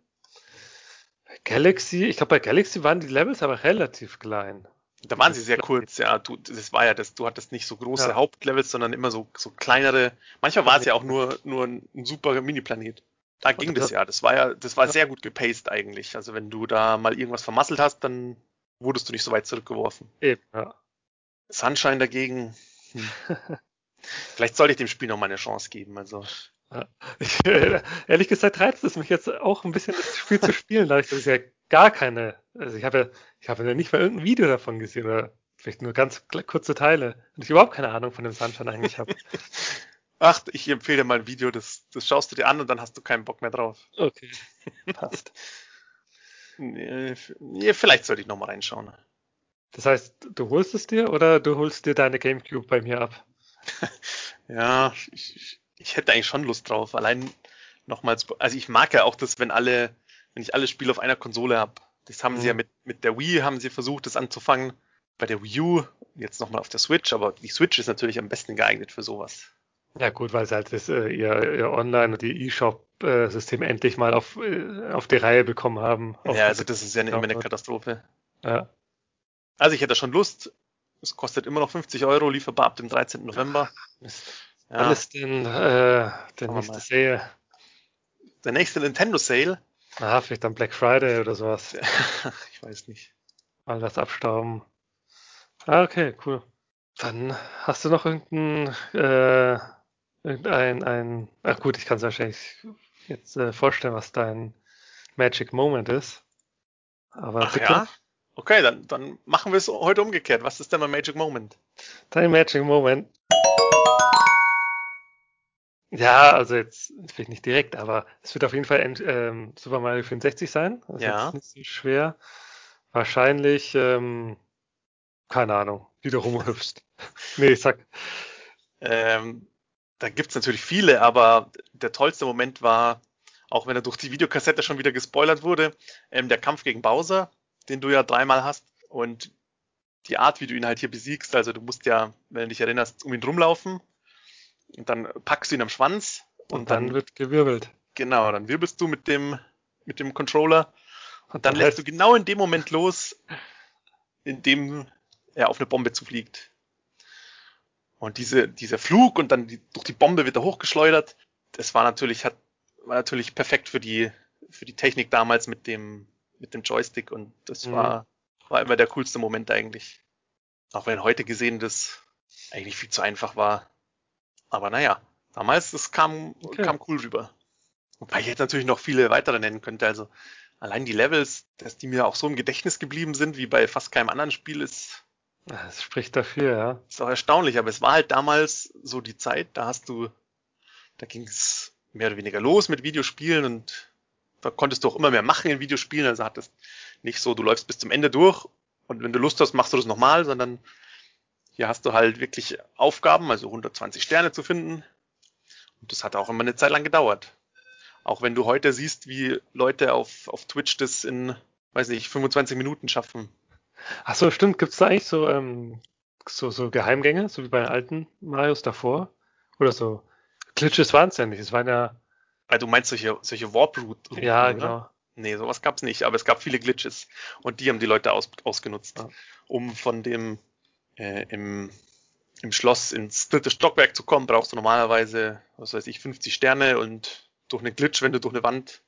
Galaxy, ich glaube bei Galaxy waren die Levels aber relativ klein. Da waren sie sehr kurz, ja. Du, das war ja das, du hattest nicht so große ja. Hauptlevels, sondern immer so, so kleinere. Manchmal war es ja auch nur, nur ein, ein super Mini-Planet. Da ging das ja. Das war ja, das war ja. sehr gut gepaced eigentlich. Also wenn du da mal irgendwas vermasselt hast, dann wurdest du nicht so weit zurückgeworfen. Eben, ja. Sunshine dagegen. Hm. [laughs] Vielleicht sollte ich dem Spiel noch mal eine Chance geben. Also Ich, äh, ehrlich gesagt reizt es mich jetzt auch ein bisschen, das Spiel zu spielen, da ich das ja gar keine, also ich habe ja, ich habe ja nicht mal irgendein Video davon gesehen oder vielleicht nur ganz kurze Teile und ich überhaupt keine Ahnung von dem Sunshine eigentlich habe. [laughs] Ach, ich empfehle dir mal ein Video, das, das schaust du dir an und dann hast du keinen Bock mehr drauf. Okay, [laughs] passt. nee, vielleicht sollte ich nochmal reinschauen. Das heißt, du holst es dir oder du holst dir deine Gamecube bei mir ab? [laughs] ja, ich, ich hätte eigentlich schon Lust drauf. Allein nochmals, also ich mag ja auch das, wenn alle, wenn ich alle Spiele auf einer Konsole habe. Das haben mhm. sie ja mhm. mit, mit der Wii, haben sie versucht, das anzufangen. Bei der Wii U, jetzt nochmal auf der Switch, aber die Switch ist natürlich am besten geeignet für sowas. Ja gut, weil sie halt das, äh, ihr, ihr Online- und ihr E-Shop-System endlich mal auf, äh, auf die Reihe bekommen haben. Ja, also das ist ja eine, immer eine Katastrophe. Ja. Also ich hätte schon Lust. Es kostet immer noch 50 Euro, lieferbar ab dem 13. November. Ja. Ist denn äh, der nächste Sale? Der nächste Nintendo Sale? Ah, vielleicht am Black Friday oder sowas. [laughs] ich weiß nicht. Mal was abstauben. Ah, okay, cool. Dann hast du noch irgendein, äh, irgendein, ein, ach gut, ich kann es wahrscheinlich jetzt äh, vorstellen, was dein Magic Moment ist. Aber ach, bitte. Ja? Okay, dann, dann machen wir es heute umgekehrt. Was ist denn mein Magic Moment? Dein Magic Moment. Ja, also jetzt vielleicht nicht direkt, aber es wird auf jeden Fall ähm, Super Mario 64 sein. Das ja. ist nicht so schwer. Wahrscheinlich, ähm, keine Ahnung, wie du rumhüpfst. [laughs] nee, sag. Ähm, da gibt's natürlich viele, aber der tollste Moment war, auch wenn er durch die Videokassette schon wieder gespoilert wurde, ähm, der Kampf gegen Bowser den du ja dreimal hast. Und die Art, wie du ihn halt hier besiegst, also du musst ja, wenn du dich erinnerst, um ihn rumlaufen und dann packst du ihn am Schwanz und, und dann, dann, wird gewirbelt. Genau, dann wirbelst du mit dem, mit dem Controller und dann lässt du genau in dem Moment los, in dem er auf eine Bombe zufliegt. Und diese, dieser Flug und dann die, durch die Bombe wird er hochgeschleudert. Das war natürlich, hat, war natürlich perfekt für die, für die Technik damals mit dem, mit dem Joystick und das mhm. war, war immer der coolste Moment eigentlich. Auch wenn heute gesehen das eigentlich viel zu einfach war. Aber naja, damals, das kam, okay. kam cool rüber. Wobei ich jetzt natürlich noch viele weitere nennen könnte. Also allein die Levels, dass die mir auch so im Gedächtnis geblieben sind, wie bei fast keinem anderen Spiel, ist. Das spricht dafür, ja. Ist auch erstaunlich, aber es war halt damals so die Zeit, da hast du, da ging es mehr oder weniger los mit Videospielen und da konntest du auch immer mehr machen in Videospielen. Also hattest nicht so, du läufst bis zum Ende durch und wenn du Lust hast, machst du das nochmal, sondern hier hast du halt wirklich Aufgaben, also 120 Sterne zu finden. Und das hat auch immer eine Zeit lang gedauert. Auch wenn du heute siehst, wie Leute auf, auf Twitch das in, weiß nicht, 25 Minuten schaffen. Ach so, stimmt. Gibt es da eigentlich so, ähm, so, so Geheimgänge, so wie bei den alten Marios davor? Oder so? Glitches waren es ja nicht. Es waren ja also du meinst solche, solche Warp-Routen? Ja, oder? genau. Nee, sowas gab's nicht, aber es gab viele Glitches und die haben die Leute aus, ausgenutzt, ja. um von dem äh, im, im Schloss ins dritte Stockwerk zu kommen, brauchst du normalerweise, was weiß ich, 50 Sterne und durch einen Glitch, wenn du durch eine Wand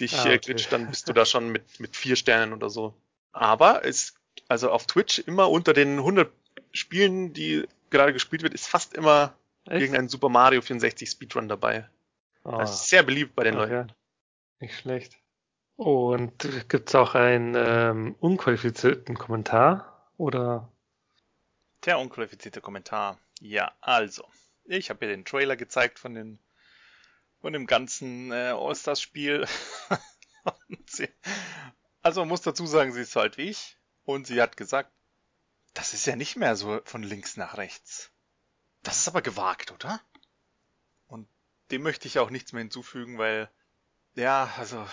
dich ah, äh, okay. glitscht, dann bist du da schon mit, mit vier Sternen oder so. Aber es, also auf Twitch immer unter den 100 Spielen, die gerade gespielt wird, ist fast immer Echt? irgendein Super Mario 64 Speedrun dabei. Oh. Das ist sehr beliebt bei den okay. Leuten. Nicht schlecht. Und gibt es auch einen ähm, unqualifizierten Kommentar? Oder? Der unqualifizierte Kommentar. Ja, also. Ich habe hier den Trailer gezeigt von, den, von dem ganzen äh, All-Stars-Spiel. [laughs] also man muss dazu sagen, sie ist so alt wie ich. Und sie hat gesagt, das ist ja nicht mehr so von links nach rechts. Das ist aber gewagt, oder? Dem möchte ich auch nichts mehr hinzufügen, weil, ja, also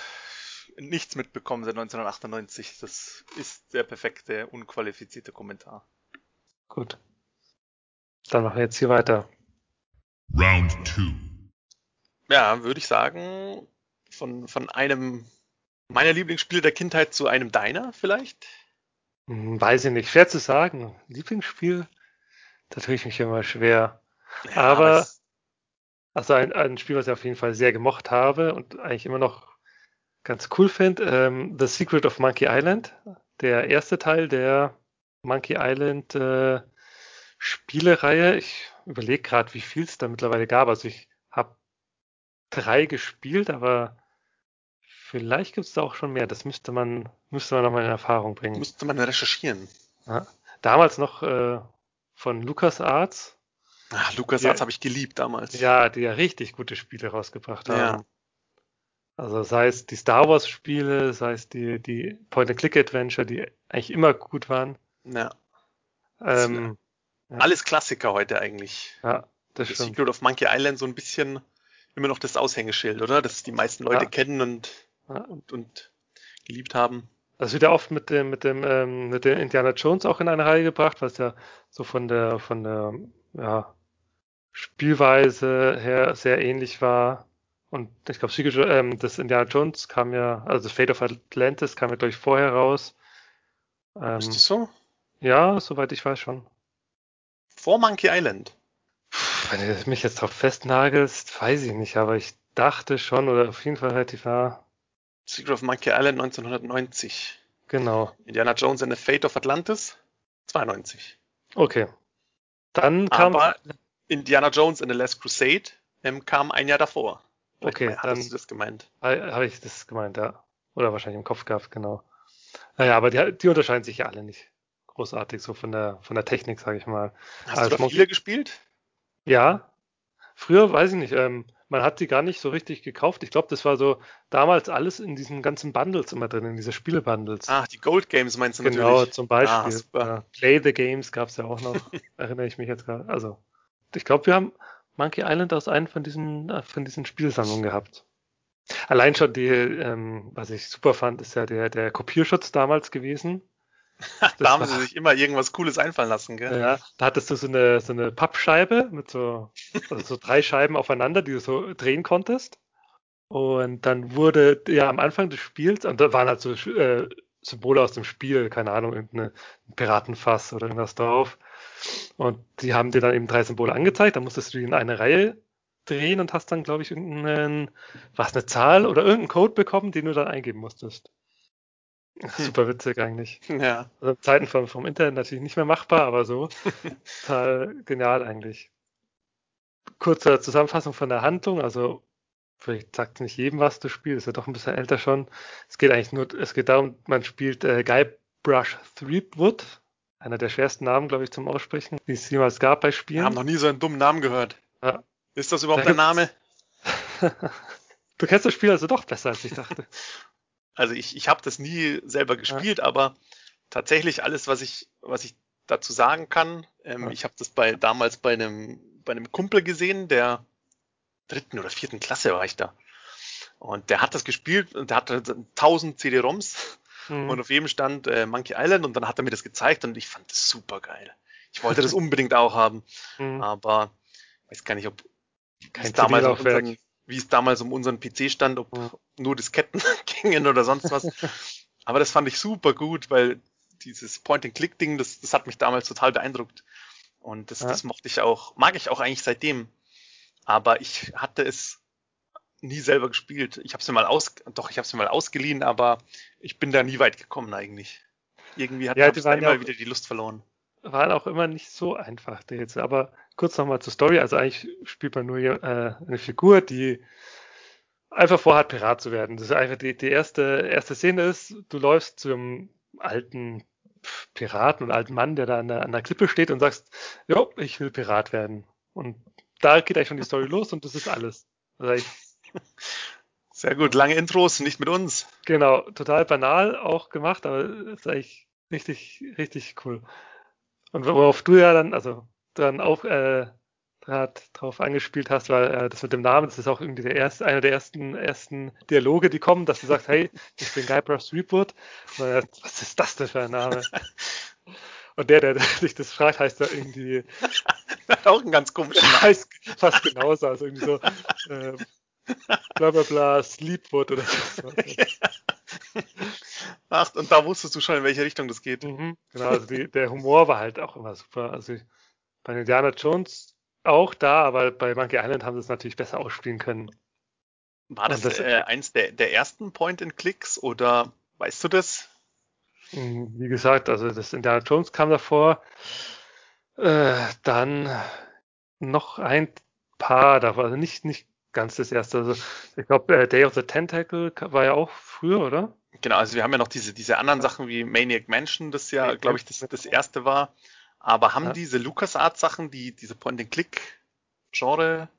nichts mitbekommen seit 1998. Das ist der perfekte, unqualifizierte Kommentar. Gut. Dann machen wir jetzt hier weiter. Round 2. Ja, würde ich sagen, von, von einem meiner Lieblingsspiele der Kindheit zu einem deiner vielleicht? Hm, weiß ich nicht, schwer zu sagen. Lieblingsspiel, da tue ich mich immer schwer. Ja, aber, aber also ein, ein Spiel, was ich auf jeden Fall sehr gemocht habe und eigentlich immer noch ganz cool finde. Ähm, The Secret of Monkey Island. Der erste Teil der Monkey Island äh, Spielereihe. Ich überlege gerade, wie viel es da mittlerweile gab. Also ich habe drei gespielt, aber vielleicht gibt es da auch schon mehr. Das müsste man, müsste man nochmal in Erfahrung bringen. Müsste man recherchieren. Ja. Damals noch äh, von LucasArts. Ach, LucasArts habe ich geliebt damals. Ja, die ja richtig gute Spiele rausgebracht haben. Ja. Also sei es die Star Wars Spiele, sei es die, die Point-and-Click-Adventure, die eigentlich immer gut waren. Ja. Ähm, ja. Alles Klassiker heute eigentlich. Ja, das, das Secret of Monkey Island so ein bisschen immer noch das Aushängeschild, oder? Das die meisten Leute ja. kennen und, ja. und, und geliebt haben. Das wird ja oft mit dem, mit dem, ähm, mit dem Indiana Jones auch in eine Reihe gebracht, was ja so von der, von der, ja, Spielweise her sehr ähnlich war. Und ich glaube, ähm, das Indiana Jones kam ja, also Fate of Atlantis kam ja, glaube ich, vorher raus. Ähm, ist das so? Ja, soweit ich weiß schon. Vor Monkey Island? Wenn du mich jetzt drauf festnagelst, weiß ich nicht, aber ich dachte schon, oder auf jeden Fall relativ nah. Secret of Monkey Island 1990. Genau. Indiana Jones and the Fate of Atlantis 92. Okay. Dann kam. Aber Indiana Jones and the Last Crusade ähm, kam ein Jahr davor. Okay, dann du das gemeint. Habe ich das gemeint, ja. Oder wahrscheinlich im Kopf gehabt, genau. Naja, aber die, die unterscheiden sich ja alle nicht großartig, so von der von der Technik, sage ich mal. Hast also, du viele gespielt? Ja. Früher weiß ich nicht. Ähm, man hat die gar nicht so richtig gekauft. Ich glaube, das war so damals alles in diesen ganzen Bundles immer drin, in diese Spiele-Bundles. Ach, die Gold Games meinst du genau, natürlich? Genau, zum Beispiel. Ah, ja, Play the Games gab es ja auch noch, [laughs] erinnere ich mich jetzt gerade. Also, ich glaube, wir haben Monkey Island aus einem von diesen, äh, von diesen Spielsammlungen gehabt. Allein schon die, ähm, was ich super fand, ist ja der, der Kopierschutz damals gewesen. da haben war, sie sich immer irgendwas Cooles einfallen lassen, gell? Ja, da hattest du so eine, so eine Pappscheibe mit so, also so drei Scheiben aufeinander, die du so drehen konntest. Und dann wurde ja am Anfang des Spiels, und da waren halt so äh, Symbole aus dem Spiel, keine Ahnung, irgendein Piratenfass oder irgendwas drauf. Und die haben dir dann eben drei Symbole angezeigt, dann musstest du die in eine Reihe drehen und hast dann, glaube ich, irgendeinen, was, eine Zahl oder irgendeinen Code bekommen, den du dann eingeben musstest. Hm. Super witzig eigentlich. Ja. Also Zeiten vom, vom Internet natürlich nicht mehr machbar, aber so. [laughs] total genial eigentlich. Kurze Zusammenfassung von der Handlung, also vielleicht sagt nicht jedem was du spielst, ist ja doch ein bisschen älter schon. Es geht eigentlich nur, es geht darum, man spielt äh, Guybrush Threepwood, einer der schwersten Namen, glaube ich, zum Aussprechen, die es jemals gab bei Spielen. Wir haben noch nie so einen dummen Namen gehört. Ja. Ist das überhaupt da ein Name? [laughs] du kennst das Spiel also doch besser, als ich dachte. [laughs] Also ich, ich habe das nie selber gespielt, ja. aber tatsächlich alles, was ich, was ich dazu sagen kann, ähm, ja. ich habe das bei damals bei einem, bei einem Kumpel gesehen, der dritten oder vierten Klasse war ich da. Und der hat das gespielt und der hatte 1000 CD-ROMs mhm. und auf jedem stand äh, Monkey Island und dann hat er mir das gezeigt und ich fand das super geil. Ich wollte das unbedingt auch haben, mhm. aber weiß gar nicht, ob Kein damals auf unseren, wie es damals um unseren PC stand, ob ja. nur Disketten [laughs] gingen oder sonst was. [laughs] Aber das fand ich super gut, weil dieses Point-and-Click-Ding, das, das hat mich damals total beeindruckt. Und das, ja. das mochte ich auch, mag ich auch eigentlich seitdem. Aber ich hatte es nie selber gespielt. Ich habe es mir mal aus, doch ich habe es mir mal ausgeliehen, aber ich bin da nie weit gekommen eigentlich. Irgendwie hat ja, ich da immer wieder die Lust verloren. Waren auch immer nicht so einfach, die jetzt. Aber kurz nochmal zur Story. Also eigentlich spielt man nur äh, eine Figur, die einfach vorhat, Pirat zu werden. Das ist einfach die, die erste, erste Szene ist, du läufst zu einem alten Piraten und alten Mann, der da an der, an der Klippe steht und sagst, jo, ich will Pirat werden. Und da geht eigentlich schon die Story los und das ist alles. Also [laughs] Sehr gut, lange Intros, nicht mit uns. Genau, total banal auch gemacht, aber ist eigentlich richtig, richtig cool. Und worauf du ja dann, also dann auch äh, drauf angespielt hast, weil äh, das mit dem Namen, das ist auch irgendwie der erste, einer der ersten, ersten Dialoge, die kommen, dass du sagst, hey, ich bin Guybrush Threepwood. Was ist das denn für ein Name? [laughs] Und der, der sich das fragt, heißt da irgendwie. [laughs] auch ein ganz komischer Name. Heißt fast genauso, also irgendwie so äh, [laughs] bla bla bla, Sleepwood oder so. [laughs] Ach, und da wusstest du schon, in welche Richtung das geht. Mhm, genau, also die, der Humor war halt auch immer super. Also ich, bei Indiana Jones auch da, aber bei Monkey Island haben sie es natürlich besser ausspielen können. War das, das äh, eins der, der ersten Point-and-Clicks oder weißt du das? Hm, wie gesagt, also das Indiana Jones kam davor. Äh, dann noch ein paar davor, also nicht, nicht ganz das erste. Also ich glaube, äh, Day of the Tentacle war ja auch früher, oder? Genau, also wir haben ja noch diese, diese anderen Sachen wie Maniac Mansion, das ja, glaube ich, das, das erste war. Aber haben ja. diese LucasArts-Sachen, die diese Point-and-Click-Genre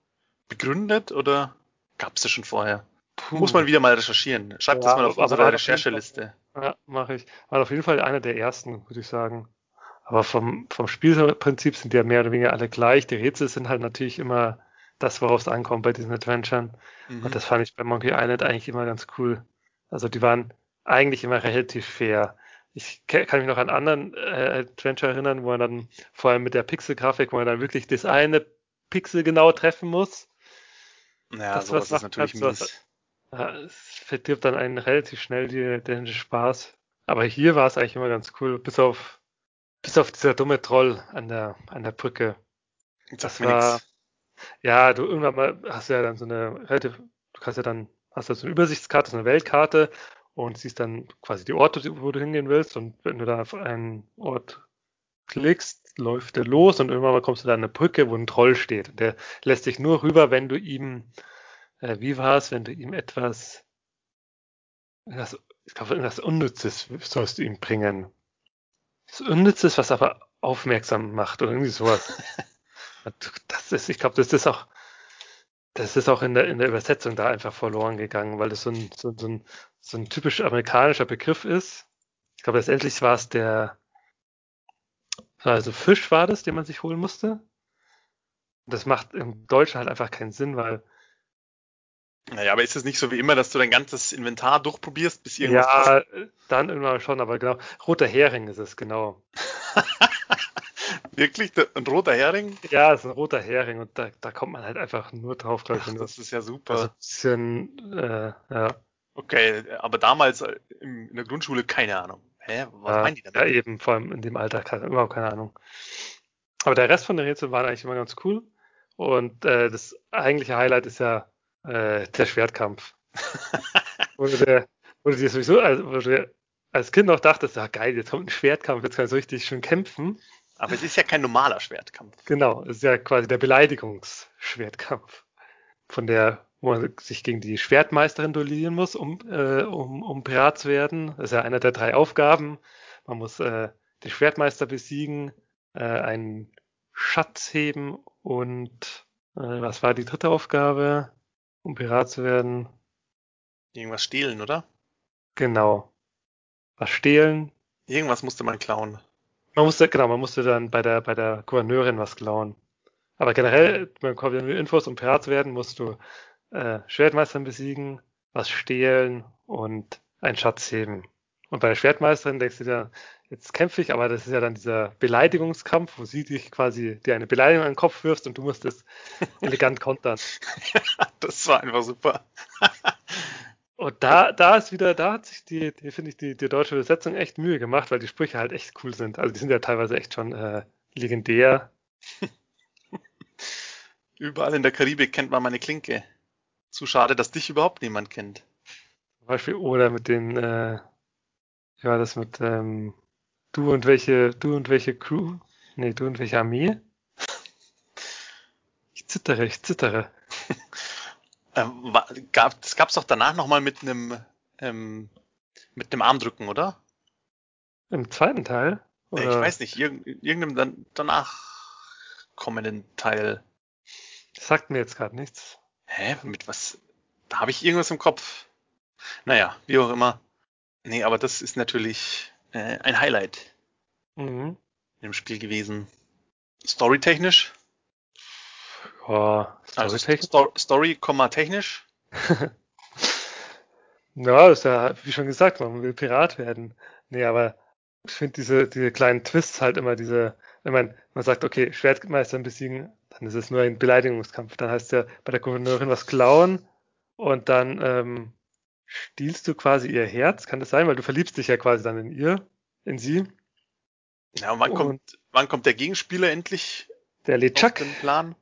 begründet oder gab es das schon vorher? Puh. Muss man wieder mal recherchieren. Schreibt ja, das mal auf unsere Rechercheliste. Ja, mache ich. War auf jeden Fall einer der ersten, würde ich sagen. Aber vom, vom Spielprinzip sind die ja mehr oder weniger alle gleich. Die Rätsel sind halt natürlich immer das, worauf es ankommt bei diesen Adventuren. Mhm. Und das fand ich bei Monkey Island eigentlich immer ganz cool. Also die waren eigentlich immer relativ fair. Ich kann mich noch an anderen äh, Adventure erinnern, wo man dann vor allem mit der Pixel-Grafik, wo man dann wirklich das eine Pixel genau treffen muss. Ja, das sowas ist natürlich mies. Ja, es verdirbt dann einen relativ schnell die, den Spaß. Aber hier war es eigentlich immer ganz cool, bis auf bis auf dieser dumme Troll an der an der Brücke. Das war nix. Ja, du irgendwann mal hast ja dann so eine relativ, du kannst ja dann hast du so eine Übersichtskarte, so eine Weltkarte und siehst dann quasi die Orte, wo du hingehen willst. Und wenn du da auf einen Ort klickst, läuft der los und irgendwann mal kommst du da an eine Brücke, wo ein Troll steht. Der lässt dich nur rüber, wenn du ihm, äh, wie war es, wenn du ihm etwas, etwas ich glaube, irgendwas Unnützes sollst du ihm bringen. Das Unnützes, was aber aufmerksam macht oder irgendwie sowas. [laughs] das ist, ich glaube, das ist auch, das ist auch in der, in der Übersetzung da einfach verloren gegangen, weil das so ein, so, so ein, so ein typisch amerikanischer Begriff ist. Ich glaube, letztendlich war es der, also Fisch war das, den man sich holen musste. Das macht im Deutschen halt einfach keinen Sinn, weil. Naja, aber ist es nicht so wie immer, dass du dein ganzes Inventar durchprobierst, bis irgendwas Ja, passt? dann irgendwann schon, aber genau. Roter Hering ist es, genau. [laughs] Wirklich? Ein roter Hering? Ja, es ist ein roter Hering und da, da kommt man halt einfach nur drauf, glaube ich. das ist ja super. Also ein bisschen, äh, ja. Okay, aber damals äh, in der Grundschule keine Ahnung. Hä? Was ja, meinen die damit? Ja, eben, vor allem in dem Alter, überhaupt keine Ahnung. Aber der Rest von der Rätsel war eigentlich immer ganz cool. Und äh, das eigentliche Highlight ist ja äh, der Schwertkampf. [laughs] wo, du der, wo du dir sowieso, also, wo du als Kind noch dachtest, ja geil, jetzt kommt ein Schwertkampf, jetzt kann ich so richtig schön kämpfen. Aber es ist ja kein normaler Schwertkampf. Genau, es ist ja quasi der Beleidigungsschwertkampf. Von der wo man sich gegen die Schwertmeisterin duellieren muss, um, äh, um, um Pirat zu werden. Das ist ja einer der drei Aufgaben. Man muss äh, den Schwertmeister besiegen, äh, einen Schatz heben und äh, was war die dritte Aufgabe, um Pirat zu werden? Irgendwas stehlen, oder? Genau. Was stehlen? Irgendwas musste man klauen. Man musste, genau, man musste dann bei der, bei der Gouverneurin was klauen. Aber generell, ja nur Infos, um Pirat zu werden, musst du äh, Schwertmeistern besiegen, was stehlen und einen Schatz heben. Und bei der Schwertmeisterin denkst du dir, jetzt kämpfe ich, aber das ist ja dann dieser Beleidigungskampf, wo sie dich quasi dir eine Beleidigung an den Kopf wirfst und du musst es [laughs] elegant kontern. das war einfach super. Und da, da ist wieder, da hat sich die, die finde ich, die, die deutsche Übersetzung echt Mühe gemacht, weil die Sprüche halt echt cool sind. Also die sind ja teilweise echt schon äh, legendär. [laughs] Überall in der Karibik kennt man meine Klinke. Zu schade, dass dich überhaupt niemand kennt. Zum Beispiel, oder mit den, äh, wie war das mit, ähm, du und welche, du und welche Crew? Nee, du und welche Armee? [laughs] Ich zittere, ich zittere. [laughs] ähm, gab, das gab's doch danach nochmal mit einem, ähm, mit einem Armdrücken, oder? Im zweiten Teil? Oder? Ich weiß nicht, irg irgendeinem dann danach kommenden Teil. Das sagt mir jetzt gerade nichts. Hä? Mit was? Da habe ich irgendwas im Kopf. Naja, wie auch immer. Nee, aber das ist natürlich äh, ein Highlight mhm. im Spiel gewesen. Storytechnisch? [laughs] Ja, also Story, Story, technisch? ja, ist ja, wie schon gesagt, man will Pirat werden. Nee, aber ich finde diese, diese kleinen Twists halt immer diese, wenn man, man sagt, okay, Schwertmeister besiegen, dann ist es nur ein Beleidigungskampf. Dann heißt ja bei der Gouverneurin was klauen und dann ähm, stiehlst du quasi ihr Herz. Kann das sein? Weil du verliebst dich ja quasi dann in ihr, in sie. Ja, und wann, und kommt, wann kommt der Gegenspieler endlich? Der LeChuck. Plan?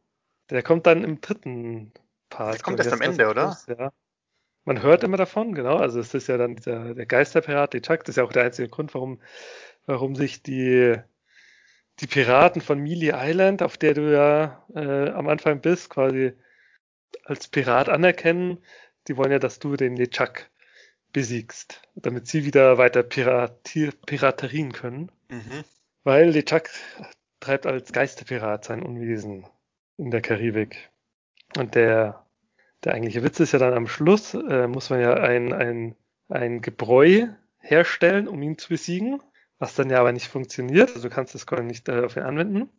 Der kommt dann im dritten Part. Der kommt erst am Ende, oder? Ist, ja. Man hört immer davon, genau. Also es ist ja dann dieser, der Geisterpirat, LeChuck. Das ist ja auch der einzige Grund, warum, warum sich die die Piraten von Mealy Island, auf der du ja äh, am Anfang bist, quasi als Pirat anerkennen. Die wollen ja, dass du den Lechak besiegst, damit sie wieder weiter piratier, piraterien können. Mhm. Weil Lechak treibt als Geisterpirat sein Unwesen in der Karibik. Und der, der eigentliche Witz ist ja dann am Schluss, äh, muss man ja ein, ein, ein Gebräu herstellen, um ihn zu besiegen, was dann ja aber nicht funktioniert. Also du kannst das Coin nicht äh, auf ihn anwenden.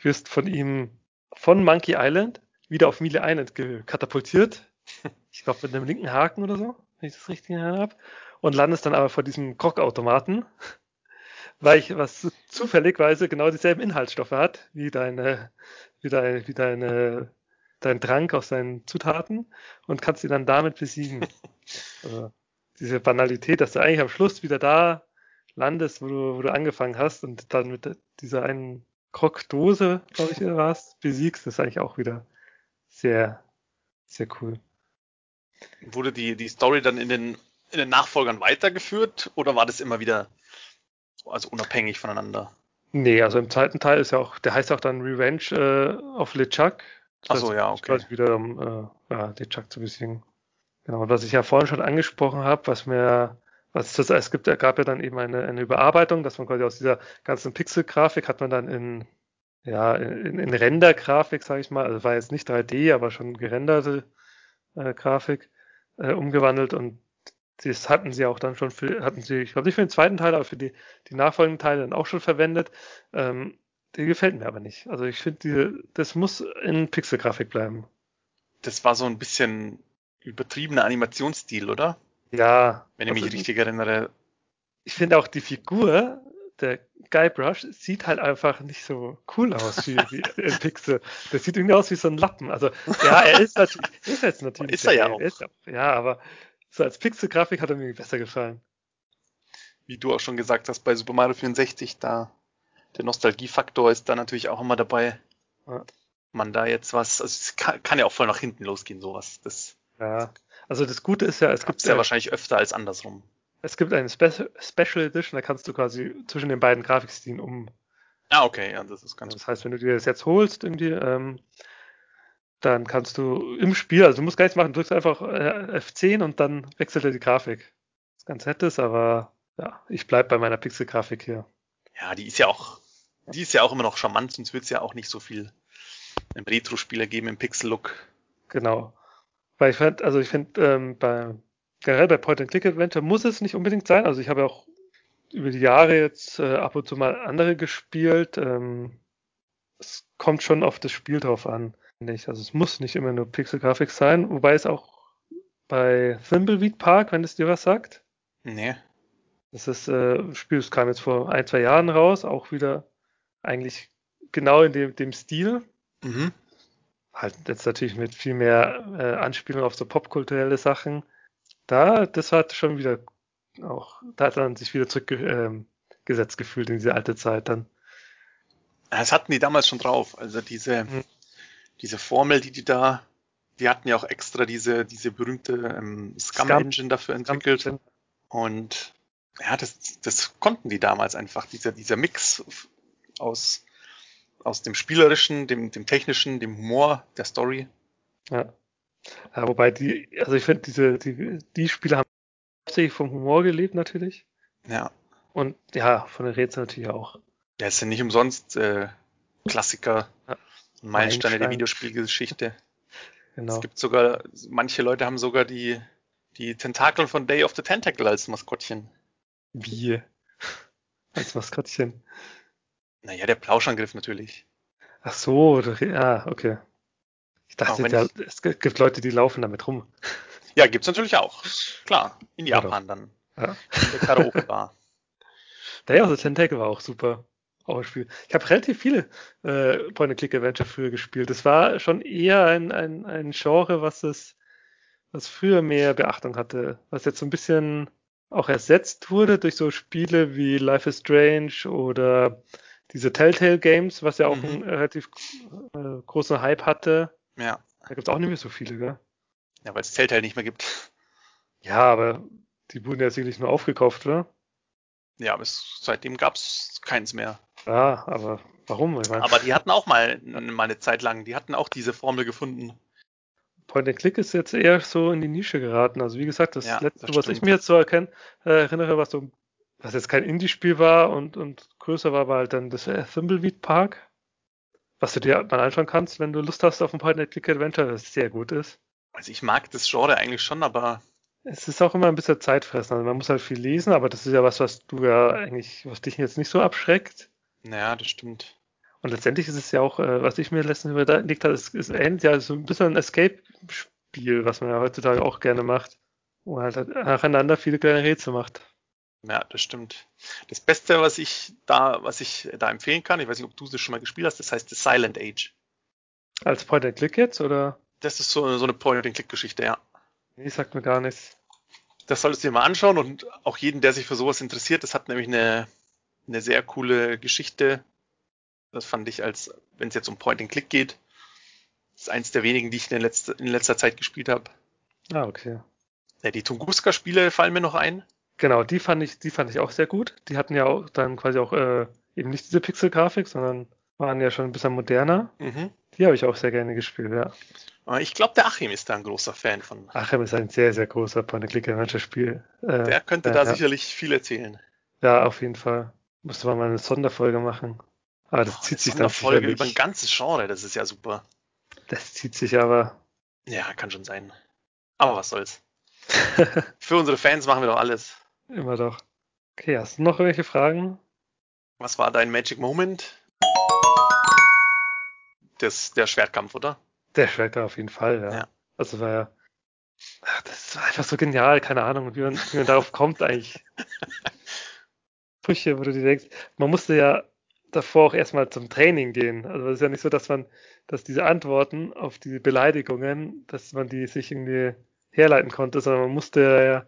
Wirst von ihm von Monkey Island wieder auf Mille Island katapultiert. [laughs] Ich glaube mit einem linken Haken oder so, wenn ich das richtig habe. Und landest dann aber vor diesem Krogautomaten, [laughs] weil ich was zufälligweise genau dieselben Inhaltsstoffe hat, wie deine, wie deine, wie deine, dein Trank aus deinen Zutaten und kannst ihn dann damit besiegen. [laughs] also, diese Banalität, dass du eigentlich am Schluss wieder da landest, wo du, wo du angefangen hast und dann mit dieser einen Krogdose, glaube ich, warst, besiegst, ist eigentlich auch wieder sehr, sehr cool. Wurde die, die Story dann in den, in den Nachfolgern weitergeführt oder war das immer wieder also unabhängig voneinander? Nee, also im zweiten Teil ist ja auch, der heißt auch dann Revenge äh, of LeChuck. Achso, ja, okay. Quasi wieder um äh, ja, LeChuck zu besiegen. Genau, und was ich ja vorhin schon angesprochen habe, was mir, was es, es gibt, gab ja dann eben eine, eine Überarbeitung, dass man quasi aus dieser ganzen Pixel-Grafik hat man dann in, ja, in, in Render-Grafik, sage ich mal, also war jetzt nicht 3D, aber schon gerenderte äh, Grafik äh, umgewandelt und das hatten sie auch dann schon für, hatten sie, ich glaube nicht für den zweiten Teil, aber für die, die nachfolgenden Teile dann auch schon verwendet. Ähm, die gefällt mir aber nicht. Also ich finde, das muss in Pixel-Grafik bleiben. Das war so ein bisschen übertriebener Animationsstil, oder? Ja. Wenn ich mich also richtig erinnere. Ich finde auch die Figur, der Guybrush, sieht halt einfach nicht so cool aus wie, wie [laughs] in Pixel. Der sieht irgendwie aus wie so ein Lappen. Also, ja, er ist natürlich, ist jetzt [laughs] natürlich. Ist er ja auch. Ist, ja, aber so als Pixel-Grafik hat er mir besser gefallen. Wie du auch schon gesagt hast, bei Super Mario 64, da der Nostalgiefaktor ist da natürlich auch immer dabei. Ja. Man da jetzt was, also es kann, kann ja auch voll nach hinten losgehen, sowas. Das ja, also das Gute ist ja, es gibt ja wahrscheinlich öfter als andersrum. Es gibt eine Spe Special Edition, da kannst du quasi zwischen den beiden Grafikstilen um. Ah, okay, ja, das ist ganz. Das heißt, wenn du dir das jetzt holst, irgendwie, ähm, dann kannst du im Spiel, also du musst gar nichts machen, drückst einfach äh, F10 und dann wechselt er die Grafik. Das ist ganz nettes, aber ja, ich bleib bei meiner Pixel-Grafik hier. Ja, die ist ja auch, die ist ja auch immer noch charmant, sonst wird es ja auch nicht so viel im Retro-Spieler geben im Pixel-Look. Genau. Weil ich fand, also ich finde, ähm, bei, generell bei Point-and-Click-Adventure muss es nicht unbedingt sein. Also ich habe ja auch über die Jahre jetzt äh, ab und zu mal andere gespielt. Ähm, es kommt schon auf das Spiel drauf an. Nicht. Also es muss nicht immer nur Pixel-Grafik sein, wobei es auch bei Thimbleweed Park, wenn es dir was sagt. Nee. Das ist, äh, Spiel, das kam jetzt vor ein, zwei Jahren raus, auch wieder eigentlich genau in dem, dem Stil. Mhm halt jetzt natürlich mit viel mehr äh, Anspielung auf so popkulturelle Sachen. Da, das hat schon wieder auch, da hat man sich wieder zurückgesetzt ähm, gefühlt in diese alte Zeit dann. Das hatten die damals schon drauf. Also diese, mhm. Diese Formel, die die da, die hatten ja auch extra diese, diese berühmte ähm, Scum-Engine dafür entwickelt. Scum Und ja, das, das konnten die damals einfach, dieser, dieser Mix aus aus dem spielerischen, dem, dem technischen, dem Humor der Story. Ja. ja wobei die, also ich finde, diese, die, die Spiele haben hauptsächlich vom Humor gelebt natürlich. Ja. Und ja, von den Rätseln natürlich auch. Ja, es sind nicht umsonst äh, Klassiker ja. Meilensteine der Videospielgeschichte. Genau. Es gibt sogar, manche Leute haben sogar die, die Tentakeln von Day of the Tentacle als Maskottchen. Wie? Als Maskottchen? Naja, der Plauschangriff natürlich. Ach so, ja, okay. Ich dachte, da, ich... es gibt Leute, die laufen damit rum. [laughs] Ja, gibt's natürlich auch. Klar, in Japan dann. Ja. In der Karaoke-Bar. [laughs] Der of the Tentacle war auch super. Auch ein Spiel. Ich habe relativ viele äh, Point-and-Click-Adventure früher gespielt. Das war schon eher ein, ein, ein Genre, was es, was früher mehr Beachtung hatte. Was jetzt so ein bisschen auch ersetzt wurde durch so Spiele wie Life is Strange oder diese Telltale Games, was ja auch mhm. einen relativ äh, großen Hype hatte. Ja. Da gibt es auch nicht mehr so viele, gell? Ja, weil es Telltale nicht mehr gibt. Ja, aber die wurden ja sicherlich nur aufgekauft, oder? Ja, aber es, seitdem gab es keins mehr. Ja, aber warum? Ich mein, aber die hatten auch mal, mal eine Zeit lang, die hatten auch diese Formel gefunden. Point and Click ist jetzt eher so in die Nische geraten. Also wie gesagt, das Ja, letzte, das was ich mir jetzt so erkennen, äh, erinnere, was so, was jetzt kein Indie-Spiel war und, und größer war, war halt dann das äh, Thimbleweed Park, was du dir mal anschauen kannst, wenn du Lust hast auf ein Point and Click Adventure, das sehr gut ist. Also ich mag das Genre eigentlich schon, aber Es ist auch immer ein bisschen Zeitfressen. Also man muss halt viel lesen, aber das ist ja was, was du ja eigentlich, was dich jetzt nicht so abschreckt. Naja, das stimmt. Und letztendlich ist es ja auch, äh, was ich mir letztens überlegt habe, ist, ist ähnlich, ja so ein bisschen ein Escape-Spiel, was man ja heutzutage auch gerne macht. Wo man halt nacheinander viele kleine Rätsel macht. Ja, das stimmt. Das Beste, was ich da, was ich da empfehlen kann, ich weiß nicht, ob du das schon mal gespielt hast, das heißt The Silent Age. Als Point and Click jetzt, oder? Das ist so, so eine Point-and-Click-Geschichte, ja. Nee, sagt mir gar nichts. Das solltest du dir mal anschauen und auch jeden, der sich für sowas interessiert. Das hat nämlich eine, eine sehr coole Geschichte. Das fand ich als, wenn es jetzt um Point-and-Click geht, ist eins der wenigen, die ich in, letzter, in letzter Zeit gespielt habe. Ah, okay. Ja, die Tunguska-Spiele fallen mir noch ein. Genau, die fand ich, die fand ich auch sehr gut. Die hatten ja auch dann quasi auch äh, eben nicht diese Pixel-Grafik, sondern waren ja schon ein bisschen moderner. Mhm. Die habe ich auch sehr gerne gespielt, ja. Aber ich glaube, der Achim ist da ein großer Fan von. Achem ist ein sehr, sehr großer Point-and-Click-Adventure-Spiel. Äh, Der könnte ja, da ja. sicherlich viel erzählen. Ja, auf jeden Fall. Müsste man mal eine Sonderfolge machen. Aber das Boah, zieht eine sich dann Sonderfolge sicherlich. über ein ganzes Genre, das ist ja super. Das zieht sich aber. Ja, kann schon sein. Aber was soll's. [laughs] Für unsere Fans machen wir doch alles. Immer doch. Okay, hast du noch irgendwelche Fragen? Was war dein Magic Moment? Das, der Schwertkampf, oder? Der Schwerter auf jeden Fall, ja. Ja. Also war ja. Ach, Das war einfach so genial, keine Ahnung, wie man, wie man darauf kommt eigentlich. [laughs] Sprüche, wo du dir denkst, man musste ja davor auch erstmal zum Training gehen. Also es ist ja nicht so, dass man, dass diese Antworten auf diese Beleidigungen, dass man die sich irgendwie herleiten konnte, sondern man musste ja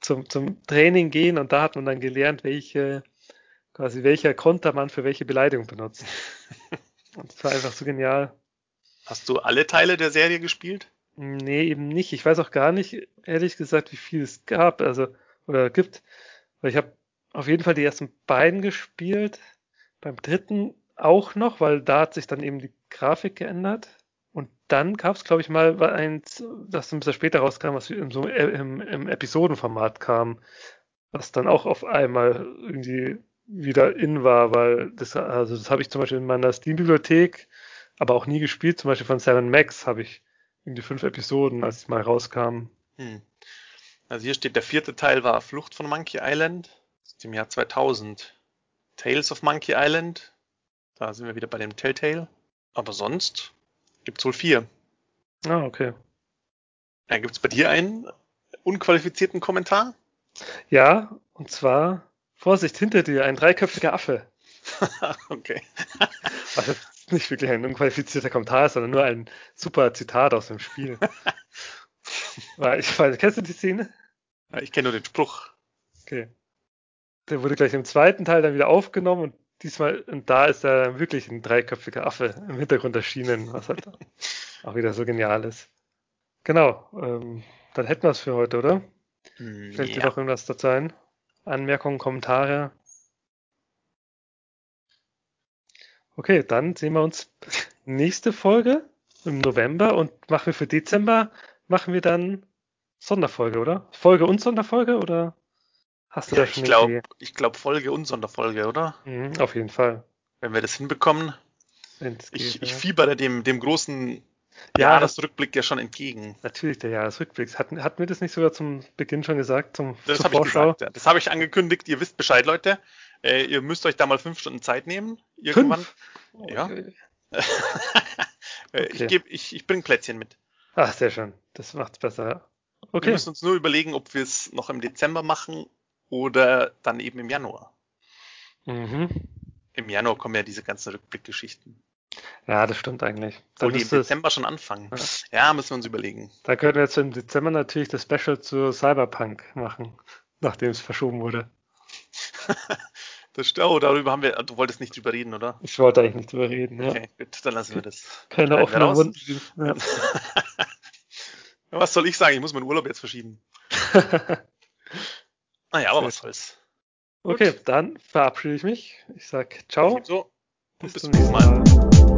zum, zum Training gehen und da hat man dann gelernt, welche, quasi welcher Konter man für welche Beleidigung benutzt. [laughs] Und das war einfach so genial. Hast du alle Teile der Serie gespielt? Nee, eben nicht. Ich weiß auch gar nicht, ehrlich gesagt, wie viel es gab, also oder gibt. Weil ich habe auf jeden Fall die ersten beiden gespielt. Beim dritten auch noch, weil da hat sich dann eben die Grafik geändert. Und dann gab es, glaube ich, mal eins, das ein bisschen später rauskam, was in so im, im Episodenformat kam, was dann auch auf einmal irgendwie wieder in war, weil das, also das habe ich zum Beispiel in meiner Steam-Bibliothek, aber auch nie gespielt. Zum Beispiel von Sam Max habe ich irgendwie fünf Episoden, als es mal rauskam. Hm. Also hier steht, der vierte Teil war Flucht von Monkey Island aus dem Jahr 2000. Tales of Monkey Island. Da sind wir wieder bei dem Telltale. Aber sonst gibt's wohl vier. Ah, okay. Ja, gibt's bei dir einen unqualifizierten Kommentar? Ja, und zwar, Vorsicht, hinter dir ein dreiköpfiger Affe. [laughs] okay. [laughs] Jetzt nicht wirklich ein unqualifizierter Kommentar sondern nur ein super Zitat aus dem Spiel. [laughs] Weil ich weiß, kennst du die Szene? Ich kenne nur den Spruch. Okay. Der wurde gleich im zweiten Teil dann wieder aufgenommen und diesmal, und da ist er dann wirklich ein dreiköpfiger Affe im Hintergrund erschienen, was halt auch wieder so genial ist. Genau, ähm, dann hätten wir es für heute, oder? Fällt dir ja. noch irgendwas dazu ein? Anmerkungen, Kommentare? Okay, dann sehen wir uns [laughs] nächste Folge im November und machen wir für Dezember, machen wir dann Sonderfolge, oder? Folge und Sonderfolge, oder hast du Ja, da ich schon eine glaube, ich glaub Folge und Sonderfolge, oder? Mhm, auf jeden Fall. Wenn wir das hinbekommen. wenn's Ich, geht, ich ja. fiebere dem, dem großen Ja, Jahresrückblick ja schon entgegen. Natürlich, der Jahresrückblick. Hatten, hatten wir das nicht sogar zum Beginn schon gesagt, zum, Das habe ich gesagt. Ja. Das habe ich angekündigt. Ihr wisst Bescheid, Leute. Äh, ihr müsst euch da mal fünf Stunden Zeit nehmen. Irgendwann. Fünf? Ja. Okay. [laughs] Äh, Okay. Ich, geb, ich, ich bring Plätzchen mit. Ach, sehr schön. Das macht's besser. ja. Wir Okay. müssen uns nur überlegen, ob wir es noch im Dezember machen oder dann eben im Januar. Mhm. Im Januar kommen ja diese ganzen Rückblickgeschichten. Ja, das stimmt eigentlich. Da, Wo die im Dezember schon anfangen. Ja. Ja, müssen wir uns überlegen. da können wir jetzt im Dezember natürlich das Special zu Cyberpunk machen, nachdem es verschoben wurde. [laughs] Das, st- oh, darüber haben wir, du wolltest nicht drüber reden, oder? Ich wollte eigentlich nicht drüber reden. Ja. Okay, gut, dann lassen wir das. Keine offenen. Wunden. Ja. [laughs] Was soll ich sagen? Ich muss meinen Urlaub jetzt verschieben. [laughs] Naja, aber Sehr was soll's. okay, dann verabschiede ich mich. Ich sag ciao. So, Bis bis zum nächsten Mal. Mal.